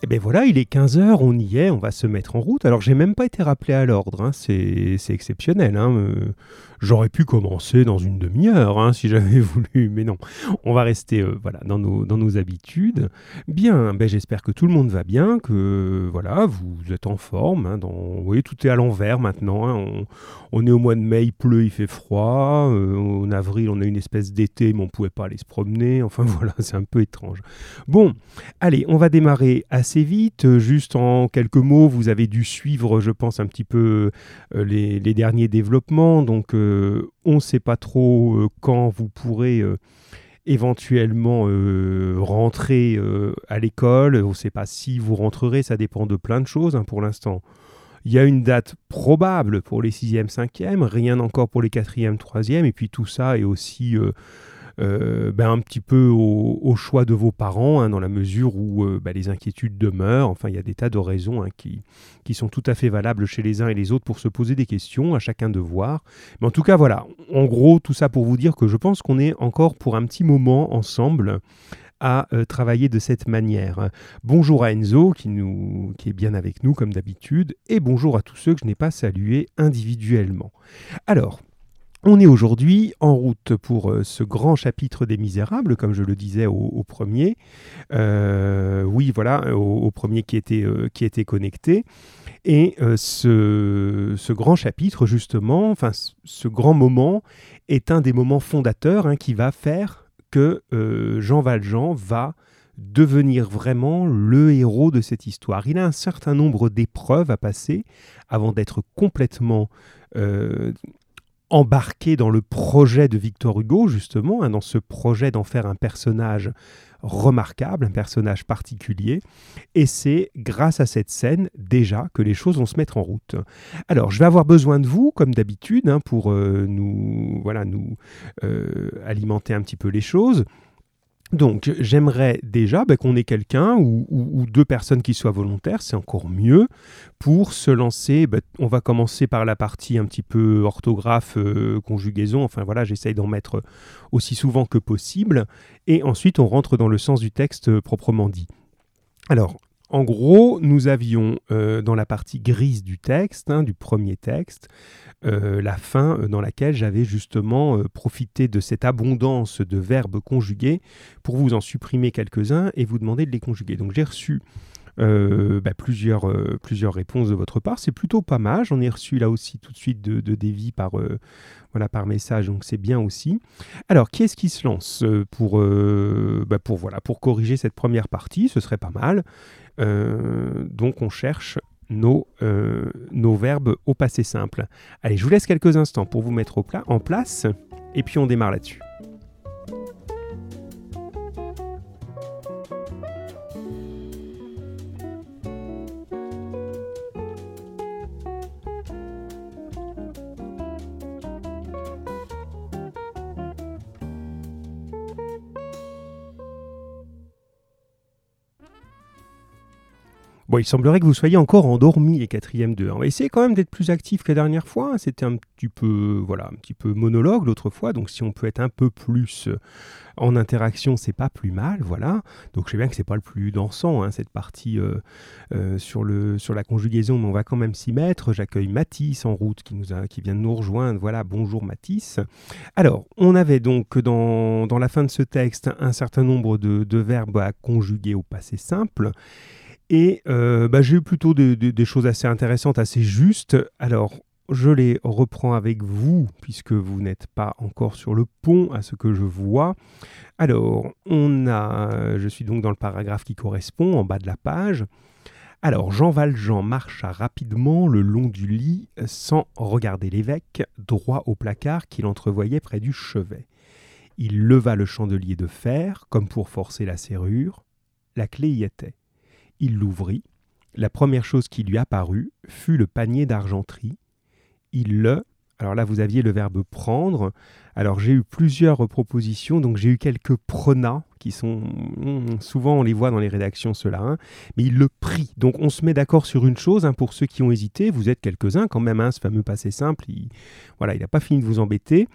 Eh bien voilà, il est 15h, on y est, on va se mettre en route. Alors j'ai même pas été rappelé à l'ordre, hein, c'est exceptionnel. Hein, euh, J'aurais pu commencer dans une demi-heure hein, si j'avais voulu, mais non. On va rester euh, voilà, dans, nos, dans nos habitudes. Bien, ben, j'espère que tout le monde va bien, que voilà, vous êtes en forme. Hein, dans... Vous voyez, tout est à l'envers maintenant. On, est au mois de mai, il pleut, il fait froid. Euh, en avril, on a une espèce d'été, mais on ne pouvait pas aller se promener. Enfin voilà, c'est un peu étrange. Bon, allez, on va démarrer assez vite. Juste en quelques mots, vous avez dû suivre, je pense, un petit peu euh, les, derniers développements. Donc, on ne sait pas trop euh, quand vous pourrez euh, éventuellement euh, rentrer à l'école. On ne sait pas si vous rentrerez, ça dépend de plein de choses hein, pour l'instant. Il y a une date probable pour les 6e, 5e, rien encore pour les 4e, 3e, et puis tout ça est aussi euh, ben, un petit peu au, choix de vos parents, hein, dans la mesure où euh, ben, les inquiétudes demeurent. Enfin, il y a des tas de raisons hein, qui, qui sont tout à fait valables chez les uns et les autres pour se poser des questions, à chacun de voir. Mais en tout cas, voilà, en gros, tout ça pour vous dire que je pense qu'on est encore pour un petit moment ensemble à euh, travailler de cette manière. Bonjour à Enzo qui, nous, qui est bien avec nous comme d'habitude et bonjour à tous ceux que je n'ai pas salués individuellement. Alors, on est aujourd'hui en route pour euh, ce grand chapitre des Misérables, comme je le disais au, premier. Euh, oui, voilà, au, premier qui était, euh, qui était connecté. Et ce, grand chapitre, justement, enfin, ce grand moment, est un des moments fondateurs hein, qui va faire que Jean Valjean va devenir vraiment le héros de cette histoire. Il a un certain nombre d'épreuves à passer avant d'être complètement embarqué dans le projet de Victor Hugo, justement, hein, dans ce projet d'en faire un personnage remarquable, un personnage particulier. Et c'est grâce à cette scène déjà que les choses vont se mettre en route. Alors, je vais avoir besoin de vous, comme d'habitude, hein, pour euh, nous, voilà, nous euh, alimenter un petit peu les choses. Donc j'aimerais déjà ben, qu'on ait quelqu'un ou, deux personnes qui soient volontaires, c'est encore mieux, pour se lancer. Ben, on va commencer par la partie un petit peu orthographe, euh, conjugaison, enfin voilà, j'essaye d'en mettre aussi souvent que possible, et ensuite on rentre dans le sens du texte euh, proprement dit. Alors, en gros, nous avions euh, dans la partie grise du texte, hein, du premier texte, euh, la fin euh, dans laquelle j'avais justement profité de cette abondance de verbes conjugués pour vous en supprimer quelques-uns et vous demander de les conjuguer. Donc j'ai reçu bah, plusieurs, plusieurs réponses de votre part. C'est plutôt pas mal. J'en ai reçu là aussi tout de suite de, de par, voilà, par message, donc c'est bien aussi. Alors, qui est-ce qui se lance pour, bah, pour, voilà, pour corriger cette première partie? Ce serait pas mal. Euh, donc on cherche nos, euh, nos, verbes au passé simple. Allez, je vous laisse quelques instants pour vous mettre au plat, en place, et puis on démarre là-dessus. Bon, il semblerait que vous soyez encore endormi les quatrièmes deux. On va essayer quand même d'être plus actif que la dernière fois. C'était un petit peu, voilà, un petit peu monologue l'autre fois. Donc, si on peut être un peu plus euh, en interaction, c'est pas plus mal, voilà. Donc, je sais bien que c'est pas le plus dansant hein, cette partie euh, euh, sur le sur la conjugaison, mais on va quand même s'y mettre. J'accueille Mathis en route qui nous a, qui vient de nous rejoindre. Voilà, bonjour Mathis. Alors, on avait donc dans, dans la fin de ce texte un certain nombre de, de verbes à conjuguer au passé simple. Et euh, bah, j'ai eu plutôt des, choses assez intéressantes, assez justes. Alors, je les reprends avec vous, puisque vous n'êtes pas encore sur le pont à ce que je vois. Alors, on a, je suis donc dans le paragraphe qui correspond, en bas de la page. Alors, Jean Valjean marcha rapidement le long du lit, sans regarder l'évêque, droit au placard qu'il entrevoyait près du chevet. Il leva le chandelier de fer, comme pour forcer la serrure. La clé y était. Il l'ouvrit. La première chose qui lui apparut fut le panier d'argenterie. Il le... Alors là, vous aviez le verbe prendre. Alors j'ai eu plusieurs propositions, donc j'ai eu quelques prenats qui sont hmm, souvent on les voit dans les rédactions cela, hein. mais il le prit. Donc on se met d'accord sur une chose hein, pour ceux qui ont hésité. Vous êtes quelques-uns quand même, hein, ce fameux passé simple. Il, voilà, il n'a pas fini de vous embêter.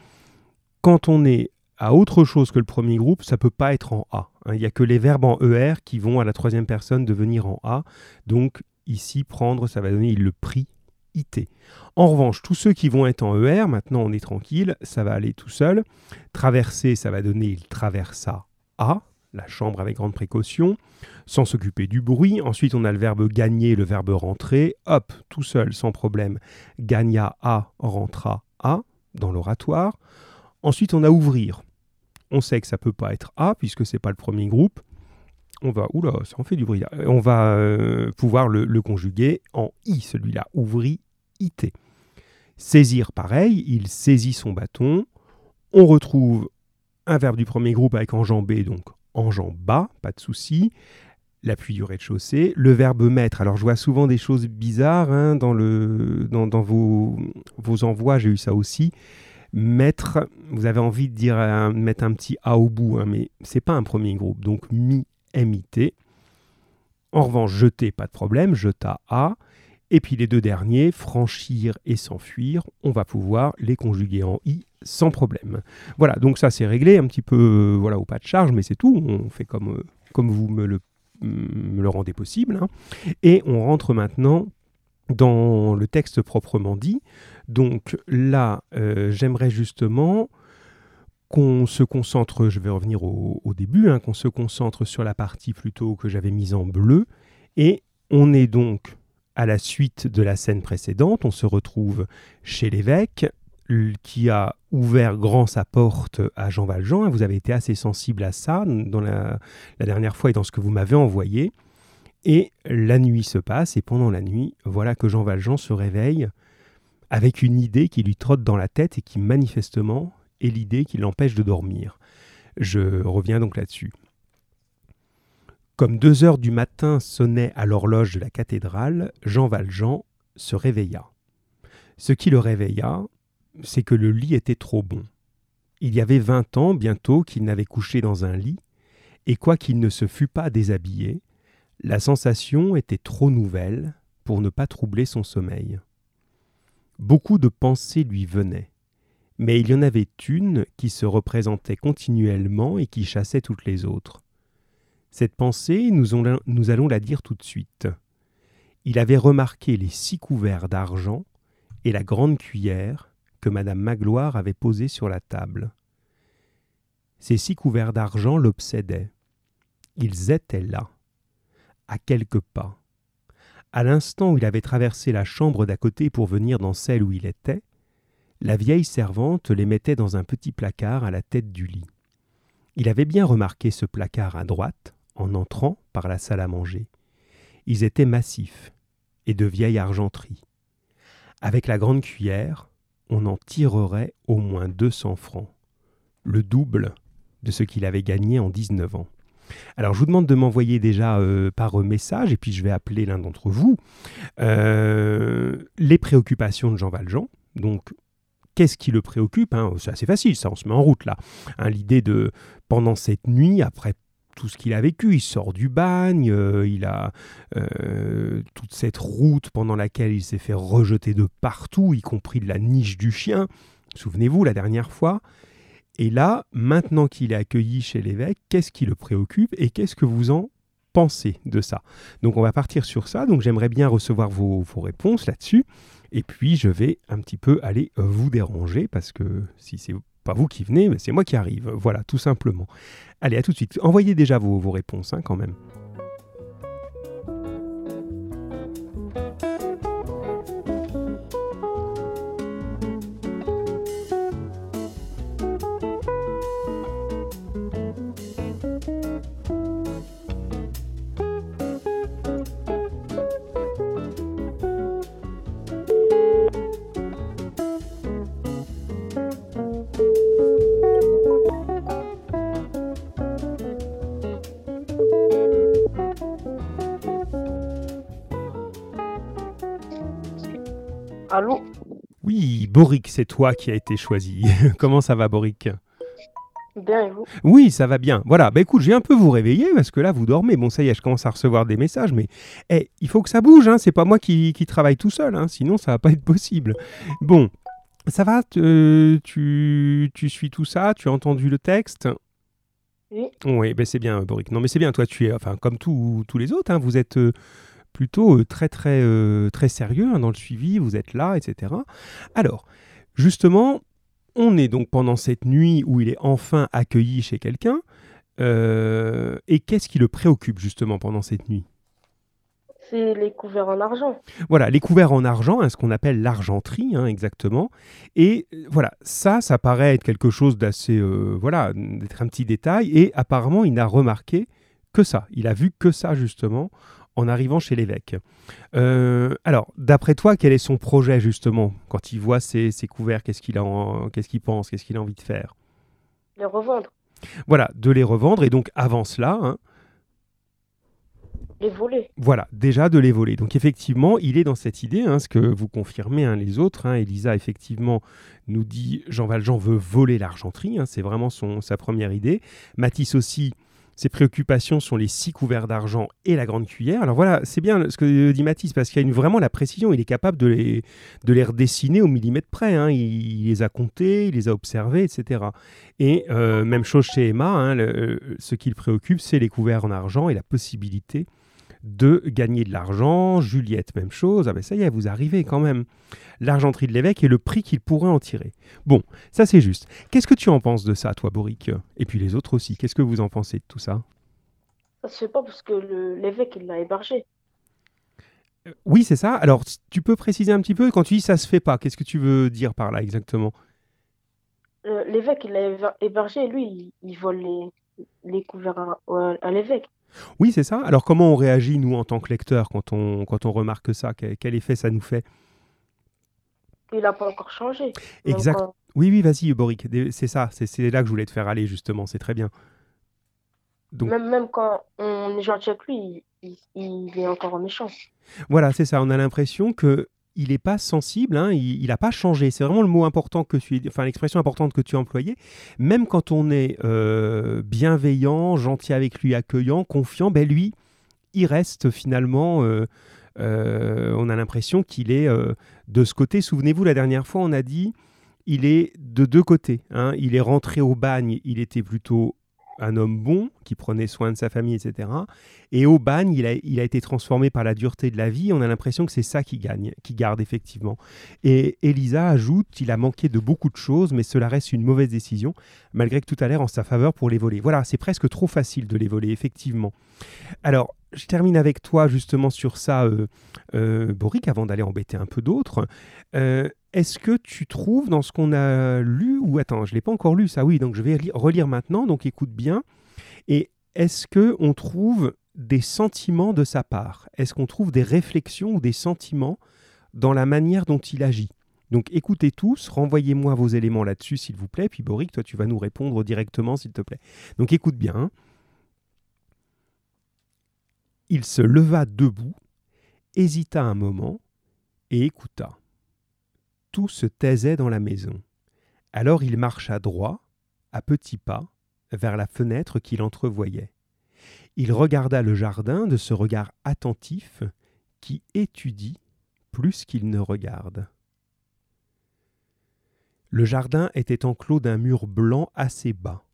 Quand on est à autre chose que le premier groupe, ça peut pas être en A. hein. Il n'y a que les verbes en ER qui vont à la troisième personne devenir en A. Donc ici, prendre, ça va donner le prit IT. En revanche, tous ceux qui vont être en ER, maintenant on est tranquille, ça va aller tout seul. Traverser, ça va donner il traversa A, la chambre avec grande précaution, sans s'occuper du bruit. Ensuite, on a le verbe gagner, le verbe rentrer. Hop, tout seul, sans problème. Gagna A, rentra A, dans l'oratoire. Ensuite, on a ouvrir. On sait que ça peut pas être A, puisque c'est pas le premier groupe. On va, ça en fait du bruit. On va euh, pouvoir le, conjuguer en I, celui-là. Ouvrit, IT. Saisir, pareil, il saisit son bâton. On retrouve un verbe du premier groupe avec enjamber, donc enjamba, pas de souci. L'appui du rez-de-chaussée. Le verbe mettre, alors je vois souvent des choses bizarres hein, dans, le, dans vos, vos envois, j'ai eu ça aussi. Mettre, vous avez envie de dire mettre un petit A au bout, hein, mais c'est pas un premier groupe, donc mi, MIT. En revanche, jeter, pas de problème, jeta A. Et puis les deux derniers, franchir et s'enfuir, on va pouvoir les conjuguer en i sans problème. Voilà, donc ça c'est réglé un petit peu euh, voilà, au pas de charge, mais c'est tout. On fait comme, euh, vous me le, me le rendez possible. Hein. Et on rentre maintenant dans le texte proprement dit. Donc là, euh, j'aimerais justement qu'on se concentre, je vais revenir au, début, hein, qu'on se concentre sur la partie plutôt que j'avais mise en bleu. Et on est donc à la suite de la scène précédente, on se retrouve chez l'évêque qui a ouvert grand sa porte à Jean Valjean. Vous avez été assez sensible à ça dans la, dernière fois et dans ce que vous m'avez envoyé. Et la nuit se passe, et pendant la nuit, voilà que Jean Valjean se réveille avec une idée qui lui trotte dans la tête et qui manifestement est l'idée qui l'empêche de dormir. Je reviens donc là-dessus. Comme deux heures du matin sonnaient à l'horloge de la cathédrale, Jean Valjean se réveilla. Ce qui le réveilla, c'est que le lit était trop bon. Il y avait vingt ans bientôt qu'il n'avait couché dans un lit, et quoiqu'il ne se fût pas déshabillé, la sensation était trop nouvelle pour ne pas troubler son sommeil. Beaucoup de pensées lui venaient, mais il y en avait une qui se représentait continuellement et qui chassait toutes les autres. Cette pensée, nous, allons la dire tout de suite. Il avait remarqué les six couverts d'argent et la grande cuillère que Madame Magloire avait posée sur la table. Ces six couverts d'argent l'obsédaient. Ils étaient là, à quelques pas. À l'instant où il avait traversé la chambre d'à côté pour venir dans celle où il était, la vieille servante les mettait dans un petit placard à la tête du lit. Il avait bien remarqué ce placard à droite, en entrant par la salle à manger. Ils étaient massifs et de vieille argenterie. Avec la grande cuillère, on en tirerait au moins deux cents francs, le double de ce qu'il avait gagné en dix-neuf ans. Alors je vous demande de m'envoyer déjà euh, par message, et puis je vais appeler l'un d'entre vous, euh, les préoccupations de Jean Valjean. Donc qu'est-ce qui le préoccupe hein? C'est assez facile, ça, on se met en route là. Hein, l'idée de, pendant cette nuit, après tout ce qu'il a vécu. Il sort du bagne, euh, il a euh, toute cette route pendant laquelle il s'est fait rejeter de partout, y compris de la niche du chien. Souvenez-vous la dernière fois. Et là, maintenant qu'il est accueilli chez l'évêque, qu'est-ce qui le préoccupe et qu'est-ce que vous en pensez de ça? Donc on va partir sur ça. Donc j'aimerais bien recevoir vos, réponses là-dessus. Et puis je vais un petit peu aller vous déranger parce que si c'est pas vous qui venez, c'est moi qui arrive. Voilà, tout simplement. Allez, à tout de suite. Envoyez déjà vos, vos réponses hein, quand même. Boric, c'est toi qui as été choisi. Comment ça va, Boric? Bien, et vous? Oui, ça va bien. Voilà, bah écoute, je viens un peu vous réveiller parce que là, vous dormez. Bon, ça y est, je commence à recevoir des messages, mais hey, il faut que ça bouge, hein. c'est pas moi qui, travaille tout seul, hein. sinon ça va pas être possible. Bon, ça va? Tu, tu suis tout ça? Tu as entendu le texte? Oui. Oui, ben c'est bien, Boric. Non, mais c'est bien, toi, tu es, enfin, comme tous tous les autres, hein, vous êtes euh, plutôt euh, très, très, euh, très sérieux hein, dans le suivi, vous êtes là, etc. Alors, justement, on est donc pendant cette nuit où il est enfin accueilli chez quelqu'un. euh, et qu'est-ce qui le préoccupe justement pendant cette nuit? C'est les couverts en argent. Voilà, les couverts en argent, hein, ce qu'on appelle l'argenterie, hein, exactement. Et euh, voilà, ça, ça paraît être quelque chose d'assez, euh, voilà, d'être un petit détail. Et apparemment, il n'a remarqué que ça. Il a vu que ça, justement, en arrivant chez l'évêque. Euh, alors, d'après toi, quel est son projet, justement, quand il voit ces, ces couverts Qu'est-ce qu'il qu'est-ce pense Qu'est-ce qu'il a envie de faire? Les revendre. Voilà, de les revendre. Et donc, avant cela, hein, Les voler. Voilà, déjà de les voler. Donc effectivement, il est dans cette idée, hein, ce que vous confirmez hein, les autres. hein. Elisa, effectivement, nous dit Jean Valjean veut voler l'argenterie. c'est vraiment son, sa première idée. Matisse aussi, ses préoccupations sont les six couverts d'argent et la grande cuillère. Alors voilà, c'est bien ce que dit Matisse, parce qu'il y a une- vraiment la précision. Il est capable de les, de les redessiner au millimètre près. hein. Il, les a comptés, il les a observés, etc. Et euh, même chose chez Emma, hein, ce qui le préoccupe, c'est les couverts en argent et la possibilité de gagner de l'argent. Juliette, même chose. Ah ben ça y est, vous arrivez quand même. L'argenterie de l'évêque et le prix qu'il pourrait en tirer. Bon, ça c'est juste. Qu'est-ce que tu en penses de ça, toi, Boric? Et puis les autres aussi. Qu'est-ce que vous en pensez de tout ça? Ça se fait pas parce que l'évêque, il l'a hébergé. Euh, Oui, c'est ça. Alors, tu peux préciser un petit peu? Quand tu dis ça se fait pas. Qu'est-ce que tu veux dire par là exactement? Euh, l'évêque, il l'a héber- hébergé, lui, il, il vole les, les couverts à l'évêque. Oui, c'est ça. Alors, comment on réagit, nous, en tant que lecteurs, quand on, quand on remarque ça? Quel, effet ça nous fait? Il n'a pas encore changé. Exact. quand- Oui, oui, vas-y, Boric. C'est ça. C'est- là que je voulais te faire aller, justement. C'est très bien. Donc- même, même quand on est gentil avec lui, il, il- il est encore méchant. Voilà, c'est ça. On a l'impression que il n'est pas sensible, hein, il n'a pas changé. C'est vraiment le mot important que tu, enfin l'expression importante que tu as employée. Même quand on est euh, bienveillant, gentil avec lui, accueillant, confiant, ben lui, il reste finalement. euh, euh, on a l'impression qu'il est de ce côté. Souvenez-vous, la dernière fois, on a dit, il est de deux côtés. hein. Il est rentré au bagne, il était plutôt un homme bon qui prenait soin de sa famille, etc. Et au bagne, il a, il été transformé par la dureté de la vie. On a l'impression que c'est ça qui gagne, qui garde effectivement. Et Elisa ajoute qu'il a manqué de beaucoup de choses, mais cela reste une mauvaise décision, malgré que tout a l'air en sa faveur pour les voler. Voilà, c'est presque trop facile de les voler, effectivement. Alors, je termine avec toi justement sur ça, euh, euh, Boric, avant d'aller embêter un peu d'autres. Euh, Est-ce que tu trouves dans ce qu'on a lu, ou attends, je ne l'ai pas encore lu, ça oui, donc je vais li- relire maintenant, donc écoute bien. Et est-ce que on trouve des sentiments de sa part? Est-ce qu'on trouve des réflexions ou des sentiments dans la manière dont il agit? Donc écoutez tous, renvoyez-moi vos éléments là-dessus s'il vous plaît, puis Boric, toi tu vas nous répondre directement s'il te plaît. Donc écoute bien. hein. Il se leva debout, hésita un moment et écouta. Tout se taisait dans la maison. Alors il marcha droit, à petits pas, vers la fenêtre qu'il entrevoyait. Il regarda le jardin de ce regard attentif qui étudie plus qu'il ne regarde. Le jardin était enclos d'un mur blanc assez bas,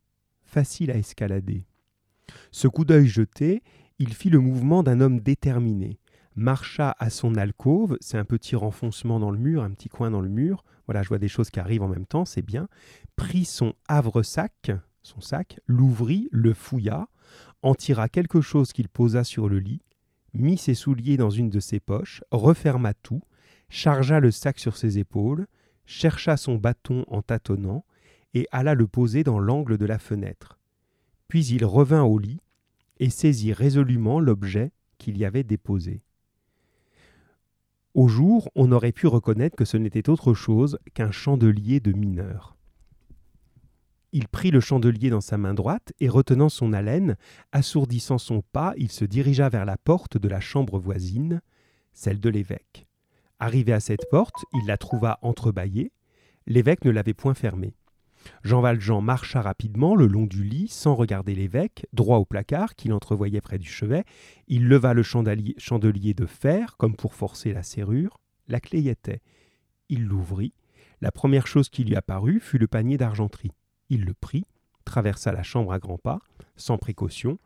facile à escalader. Ce coup d'œil jeté, il fit le mouvement d'un homme déterminé, marcha à son alcôve, c'est un petit renfoncement dans le mur, un petit coin dans le mur, voilà, je vois des choses qui arrivent en même temps, c'est bien, prit son havre-sac, son sac, l'ouvrit, le fouilla, en tira quelque chose qu'il posa sur le lit, mit ses souliers dans une de ses poches, referma tout, chargea le sac sur ses épaules, chercha son bâton en tâtonnant, et alla le poser dans l'angle de la fenêtre. Puis il revint au lit et saisit résolument l'objet qu'il y avait déposé. Au jour, on aurait pu reconnaître que ce n'était autre chose qu'un chandelier de mineur. Il prit le chandelier dans sa main droite et retenant son haleine, assourdissant son pas, il se dirigea vers la porte de la chambre voisine, celle de l'évêque. Arrivé à cette porte, il la trouva entrebâillée. L'évêque ne l'avait point fermée. Jean Valjean marcha rapidement le long du lit sans regarder l'évêque, droit au placard qu'il entrevoyait près du chevet. Il leva le chandelier, de fer comme pour forcer la serrure. La clé y était. Il l'ouvrit. La première chose qui lui apparut fut le panier d'argenterie. Il le prit, traversa la chambre à grands pas, sans précaution,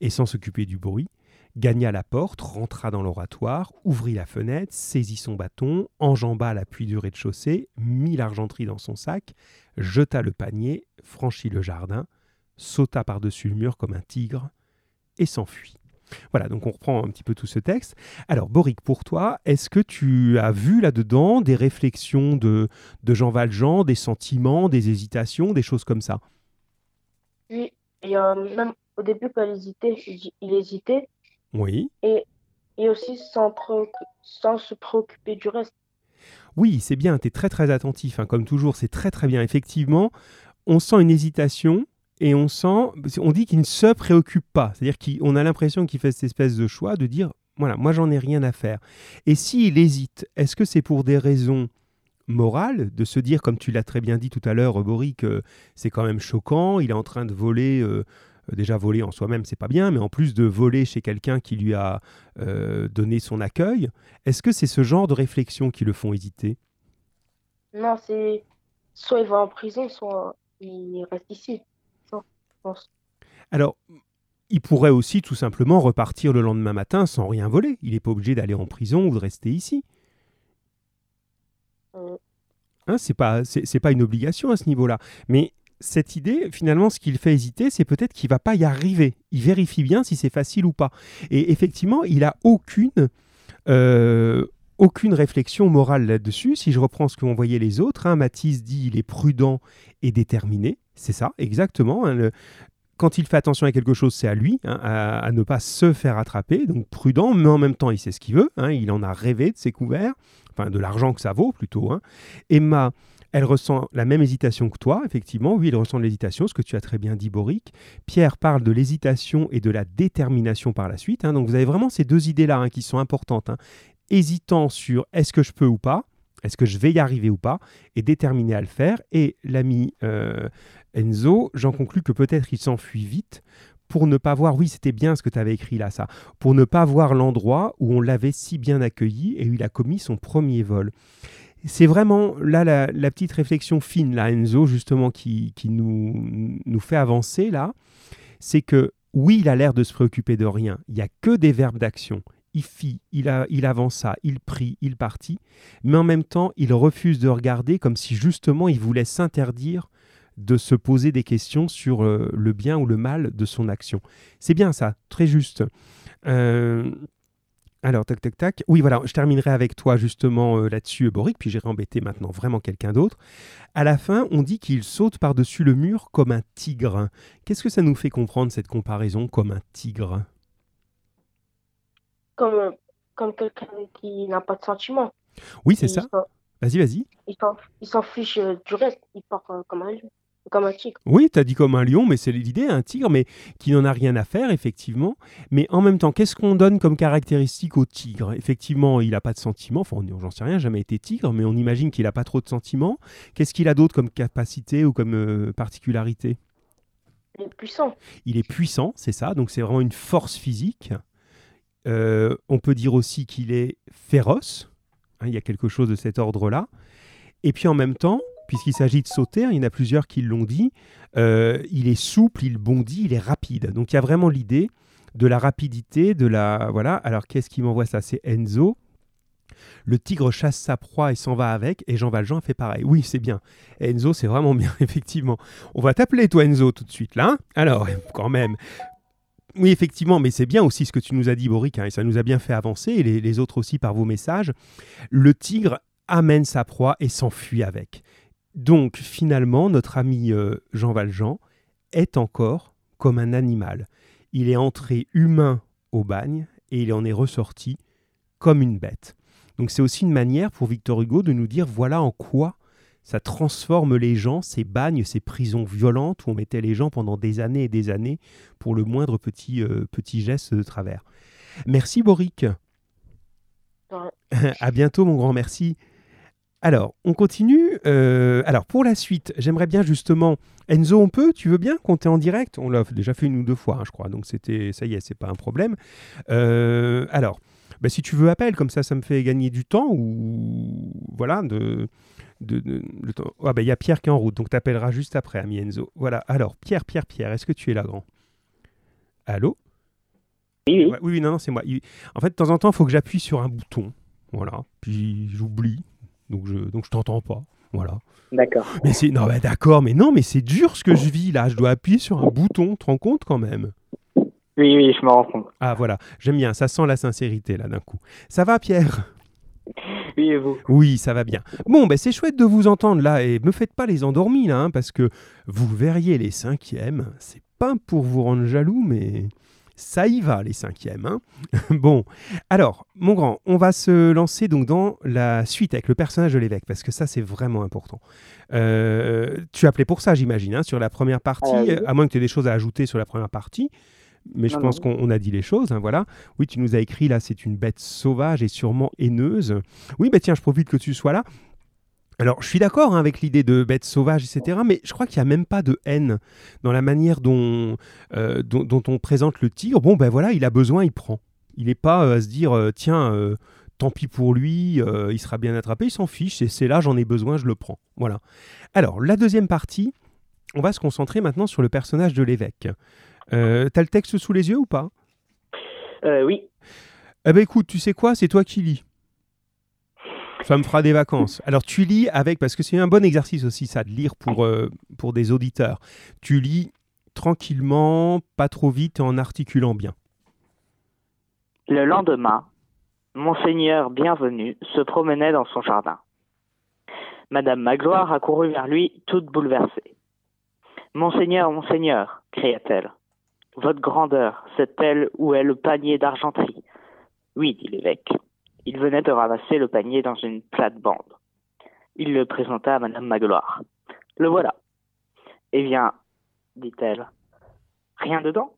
et sans s'occuper du bruit, gagna la porte, rentra dans l'oratoire, ouvrit la fenêtre, saisit son bâton, enjamba l'appui du rez-de-chaussée, mit l'argenterie dans son sac, jeta le panier, franchit le jardin, sauta par-dessus le mur comme un tigre et s'enfuit. Voilà, donc on reprend un petit peu tout ce texte. Alors, Boric, pour toi, est-ce que tu as vu là-dedans des réflexions de, Jean Valjean, des sentiments, des hésitations, des choses comme ça? Oui, même au début, quand il hésitait, il hésitait. Oui. Et, et aussi sans, sans se préoccuper du reste. Oui, c'est bien, tu es très très attentif, hein, comme toujours, c'est très très bien. Effectivement, on sent une hésitation, et on sent, on dit qu'il ne se préoccupe pas, c'est-à-dire qu'on a l'impression qu'il fait cette espèce de choix de dire, voilà, moi j'en ai rien à faire. Et s'il hésite, est-ce que c'est pour des raisons morales, de se dire, comme tu l'as très bien dit tout à l'heure, Boris, que c'est quand même choquant, il est en train de voler, euh, déjà voler en soi-même, c'est pas bien, mais en plus de voler chez quelqu'un qui lui a euh, donné son accueil, est-ce que c'est ce genre de réflexion qui le font hésiter? Non, c'est soit il va en prison, soit il reste ici. Alors, il pourrait aussi tout simplement repartir le lendemain matin sans rien voler. Il n'est pas obligé d'aller en prison ou de rester ici. Euh. Hein, c'est pas c'est pas une obligation à ce niveau-là. Mais cette idée, finalement, ce qui le fait hésiter, c'est peut-être qu'il va pas y arriver. Il vérifie bien si c'est facile ou pas. Et effectivement, il a aucune euh, aucune réflexion morale là-dessus. Si je reprends ce qu'ont envoyé les autres, hein, Mathis dit il est prudent et déterminé. C'est ça, exactement. Hein, quand il fait attention à quelque chose, c'est à lui, hein, à, ne pas se faire attraper. Donc prudent, mais en même temps, il sait ce qu'il veut. il en a rêvé de ses couverts, enfin de l'argent que ça vaut plutôt. Emma, elle ressent la même hésitation que toi, effectivement. Oui, elle ressent l'hésitation, ce que tu as très bien dit, Boric. Pierre parle de l'hésitation et de la détermination par la suite. donc vous avez vraiment ces deux idées-là qui sont importantes hésitant sur est-ce que je peux ou pas, est-ce que je vais y arriver ou pas, et déterminé à le faire. Et l'ami euh, Enzo, j'en conclus que peut-être il s'enfuit vite pour ne pas voir, oui c'était bien ce que tu avais écrit là, ça, pour ne pas voir l'endroit où on l'avait si bien accueilli et où il a commis son premier vol. C'est vraiment là la, petite réflexion fine, là, Enzo, justement, qui, qui nous, nous fait avancer là, c'est que oui, il a l'air de se préoccuper de rien, il n'y a que des verbes d'action, il fit, il, a, il avança, il prit, il partit, mais en même temps, il refuse de regarder comme si justement il voulait s'interdire de se poser des questions sur euh, le bien ou le mal de son action. C'est bien ça, très juste. Euh, alors, tac, tac, tac. Oui, voilà, je terminerai avec toi justement euh, là-dessus, Boric, puis j'irai embêter maintenant vraiment quelqu'un d'autre. À la fin, on dit qu'il saute par-dessus le mur comme un tigre. Qu'est-ce que ça nous fait comprendre cette comparaison comme un tigre? Comme, comme quelqu'un qui n'a pas de sentiments. Oui, c'est ça. Vas-y, vas-y. Il s'en fiche euh, du reste. Il part euh, comme un lion. Comme un tigre. Oui, tu as dit comme un lion, mais c'est l'idée, un tigre, mais qui n'en a rien à faire, effectivement. Mais en même temps, qu'est-ce qu'on donne comme caractéristique au tigre? Effectivement, il n'a pas de sentiments, enfin, j'en sais rien, jamais été tigre, mais on imagine qu'il n'a pas trop de sentiments. Qu'est-ce qu'il a d'autre comme capacité ou comme euh, particularité? Il est puissant. Il est puissant, c'est ça, donc c'est vraiment une force physique. Euh, on peut dire aussi qu'il est féroce. Hein, il y a quelque chose de cet ordre-là. Et puis en même temps, puisqu'il s'agit de sauter, hein, il y en a plusieurs qui l'ont dit, euh, il est souple, il bondit, il est rapide. Donc il y a vraiment l'idée de la rapidité, de la... Voilà, alors qu'est-ce qui m'envoie ça? C'est Enzo. Le tigre chasse sa proie et s'en va avec, et Jean Valjean fait pareil. Oui, c'est bien. Enzo, c'est vraiment bien, effectivement. On va t'appeler, toi, Enzo, tout de suite, là. Hein? alors, quand même, oui, effectivement, mais c'est bien aussi ce que tu nous as dit, Boric, hein, et ça nous a bien fait avancer, et les, autres aussi par vos messages. Le tigre amène sa proie et s'enfuit avec. Donc, finalement, notre ami euh, Jean Valjean est encore comme un animal. Il est entré humain au bagne et il en est ressorti comme une bête. Donc, c'est aussi une manière pour Victor Hugo de nous dire voilà en quoi ça transforme les gens, ces bagnes, ces prisons violentes où on mettait les gens pendant des années et des années pour le moindre petit, euh, petit geste de travers. Merci Boric. à bientôt mon grand merci. Alors, on continue. Euh, alors, pour la suite, j'aimerais bien justement. Enzo, on peut Tu veux bien compter en direct? On l'a déjà fait une ou deux fois, hein, je crois. Donc, c'était, ça y est, c'est pas un problème. Euh, alors, bah, si tu veux, appelle. Comme ça, ça me fait gagner du temps. Ou voilà, de, de, de- le temps. Ah ben il y a Pierre qui est en route, donc tu appelleras juste après, ami Enzo. Voilà. Alors Pierre, Pierre, Pierre, est-ce que tu es là, grand? Allô? Oui, oui. Ouais, oui, non, non, c'est moi. En fait, de temps en temps, il faut que j'appuie sur un bouton. Voilà. Puis j'oublie. Donc je, donc je t'entends pas. Voilà. D'accord. Mais c'est. Non, bah, d'accord, mais non, mais c'est dur ce que je vis là. Je dois appuyer sur un bouton. Tu te rends compte quand même? Oui, oui, je me rends compte. Ah, voilà. J'aime bien. Ça sent la sincérité là d'un coup. Ça va, Pierre? Oui, et vous? Oui, ça va bien. Bon, ben c'est chouette de vous entendre là. Et me faites pas les endormis là, hein, parce que vous verriez les cinquièmes. C'est pas pour vous rendre jaloux, mais ça y va les cinquièmes. hein. bon, alors, mon grand, on va se lancer donc dans la suite avec le personnage de l'évêque, parce que ça c'est vraiment important. Euh, tu appelais pour ça, j'imagine, hein, sur la première partie, oui. à moins que tu aies des choses à ajouter sur la première partie. Mais je pense qu'on on a dit les choses, hein, voilà. Oui, tu nous as écrit là, c'est une bête sauvage et sûrement haineuse. Oui, bah tiens, je profite que tu sois là. Alors, je suis d'accord hein, avec l'idée de bête sauvage, etc., mais je crois qu'il n'y a même pas de haine dans la manière dont, euh, dont, dont on présente le tigre. Bon, ben voilà, il a besoin, il prend. Il n'est pas euh, à se dire, euh, tiens, tant pis pour lui, il sera bien attrapé, il s'en fiche, c'est- c'est là, j'en ai besoin, je le prends. Voilà. Alors, la deuxième partie, on va se concentrer maintenant sur le personnage de l'évêque. T'as le texte sous les yeux ou pas? Oui. eh ben écoute, tu sais quoi, c'est toi qui lis. Ça me fera des vacances. Alors tu lis avec, parce que c'est un bon exercice aussi ça, de lire pour, euh, pour des auditeurs. Tu lis tranquillement, pas trop vite en articulant bien. Le lendemain, Monseigneur Bienvenu se promenait dans son jardin. Madame Magloire accourut vers lui, toute bouleversée. Monseigneur, Monseigneur, cria-t-elle. Votre grandeur, c'est elle où est le panier d'argenterie? Oui, dit l'évêque. Il venait de ramasser le panier dans une plate-bande. Il le présenta à Madame Magloire. Le voilà. Eh bien, dit-elle, rien dedans?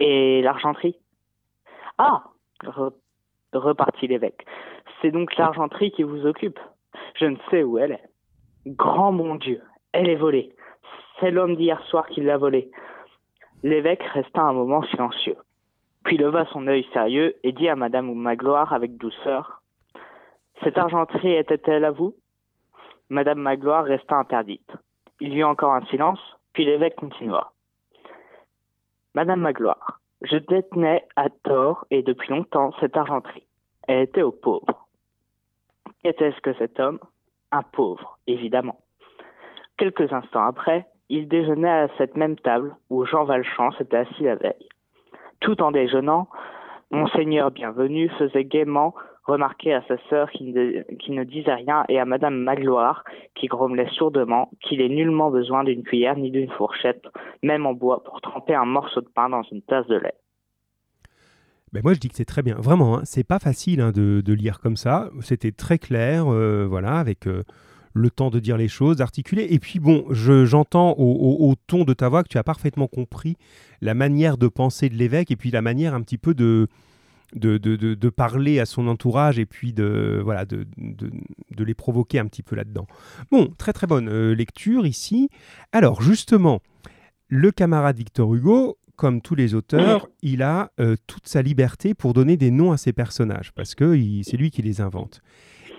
Et l'argenterie? Ah re- repartit l'évêque. C'est donc l'argenterie qui vous occupe. Je ne sais où elle est. Grand mon Dieu, elle est volée. C'est l'homme d'hier soir qui l'a volée. L'évêque resta un moment silencieux, puis leva son œil sérieux et dit à Madame Magloire avec douceur Cette argenterie était-elle à vous? Madame Magloire resta interdite. Il y eut encore un silence, puis l'évêque continua. Madame Magloire, je détenais à tort et depuis longtemps cette argenterie. Elle était aux pauvres. Qu'était-ce que cet homme? Un pauvre, évidemment. Quelques instants après, il déjeunait à cette même table où Jean Valchamp s'était assis la veille. Tout en déjeunant, Monseigneur Bienvenu faisait gaiement remarquer à sa sœur qui ne, disait rien et à Madame Magloire qui grommelait sourdement qu'il est nullement besoin d'une cuillère ni d'une fourchette, même en bois, pour tremper un morceau de pain dans une tasse de lait. Ben moi je dis que c'est très bien. Vraiment, hein, c'est pas facile hein, de, de lire comme ça. C'était très clair, euh, voilà, avec euh, le temps de dire les choses, d'articuler. Et puis bon, je- j'entends au, au- au ton de ta voix que tu as parfaitement compris la manière de penser de l'évêque et puis la manière un petit peu de, de, de, parler à son entourage et puis de, voilà, de, de, les provoquer un petit peu là-dedans. Bon, très très bonne euh, lecture ici. Alors justement, le camarade Victor Hugo, comme tous les auteurs, il a euh, toute sa liberté pour donner des noms à ses personnages, parce que c'est lui qui les invente.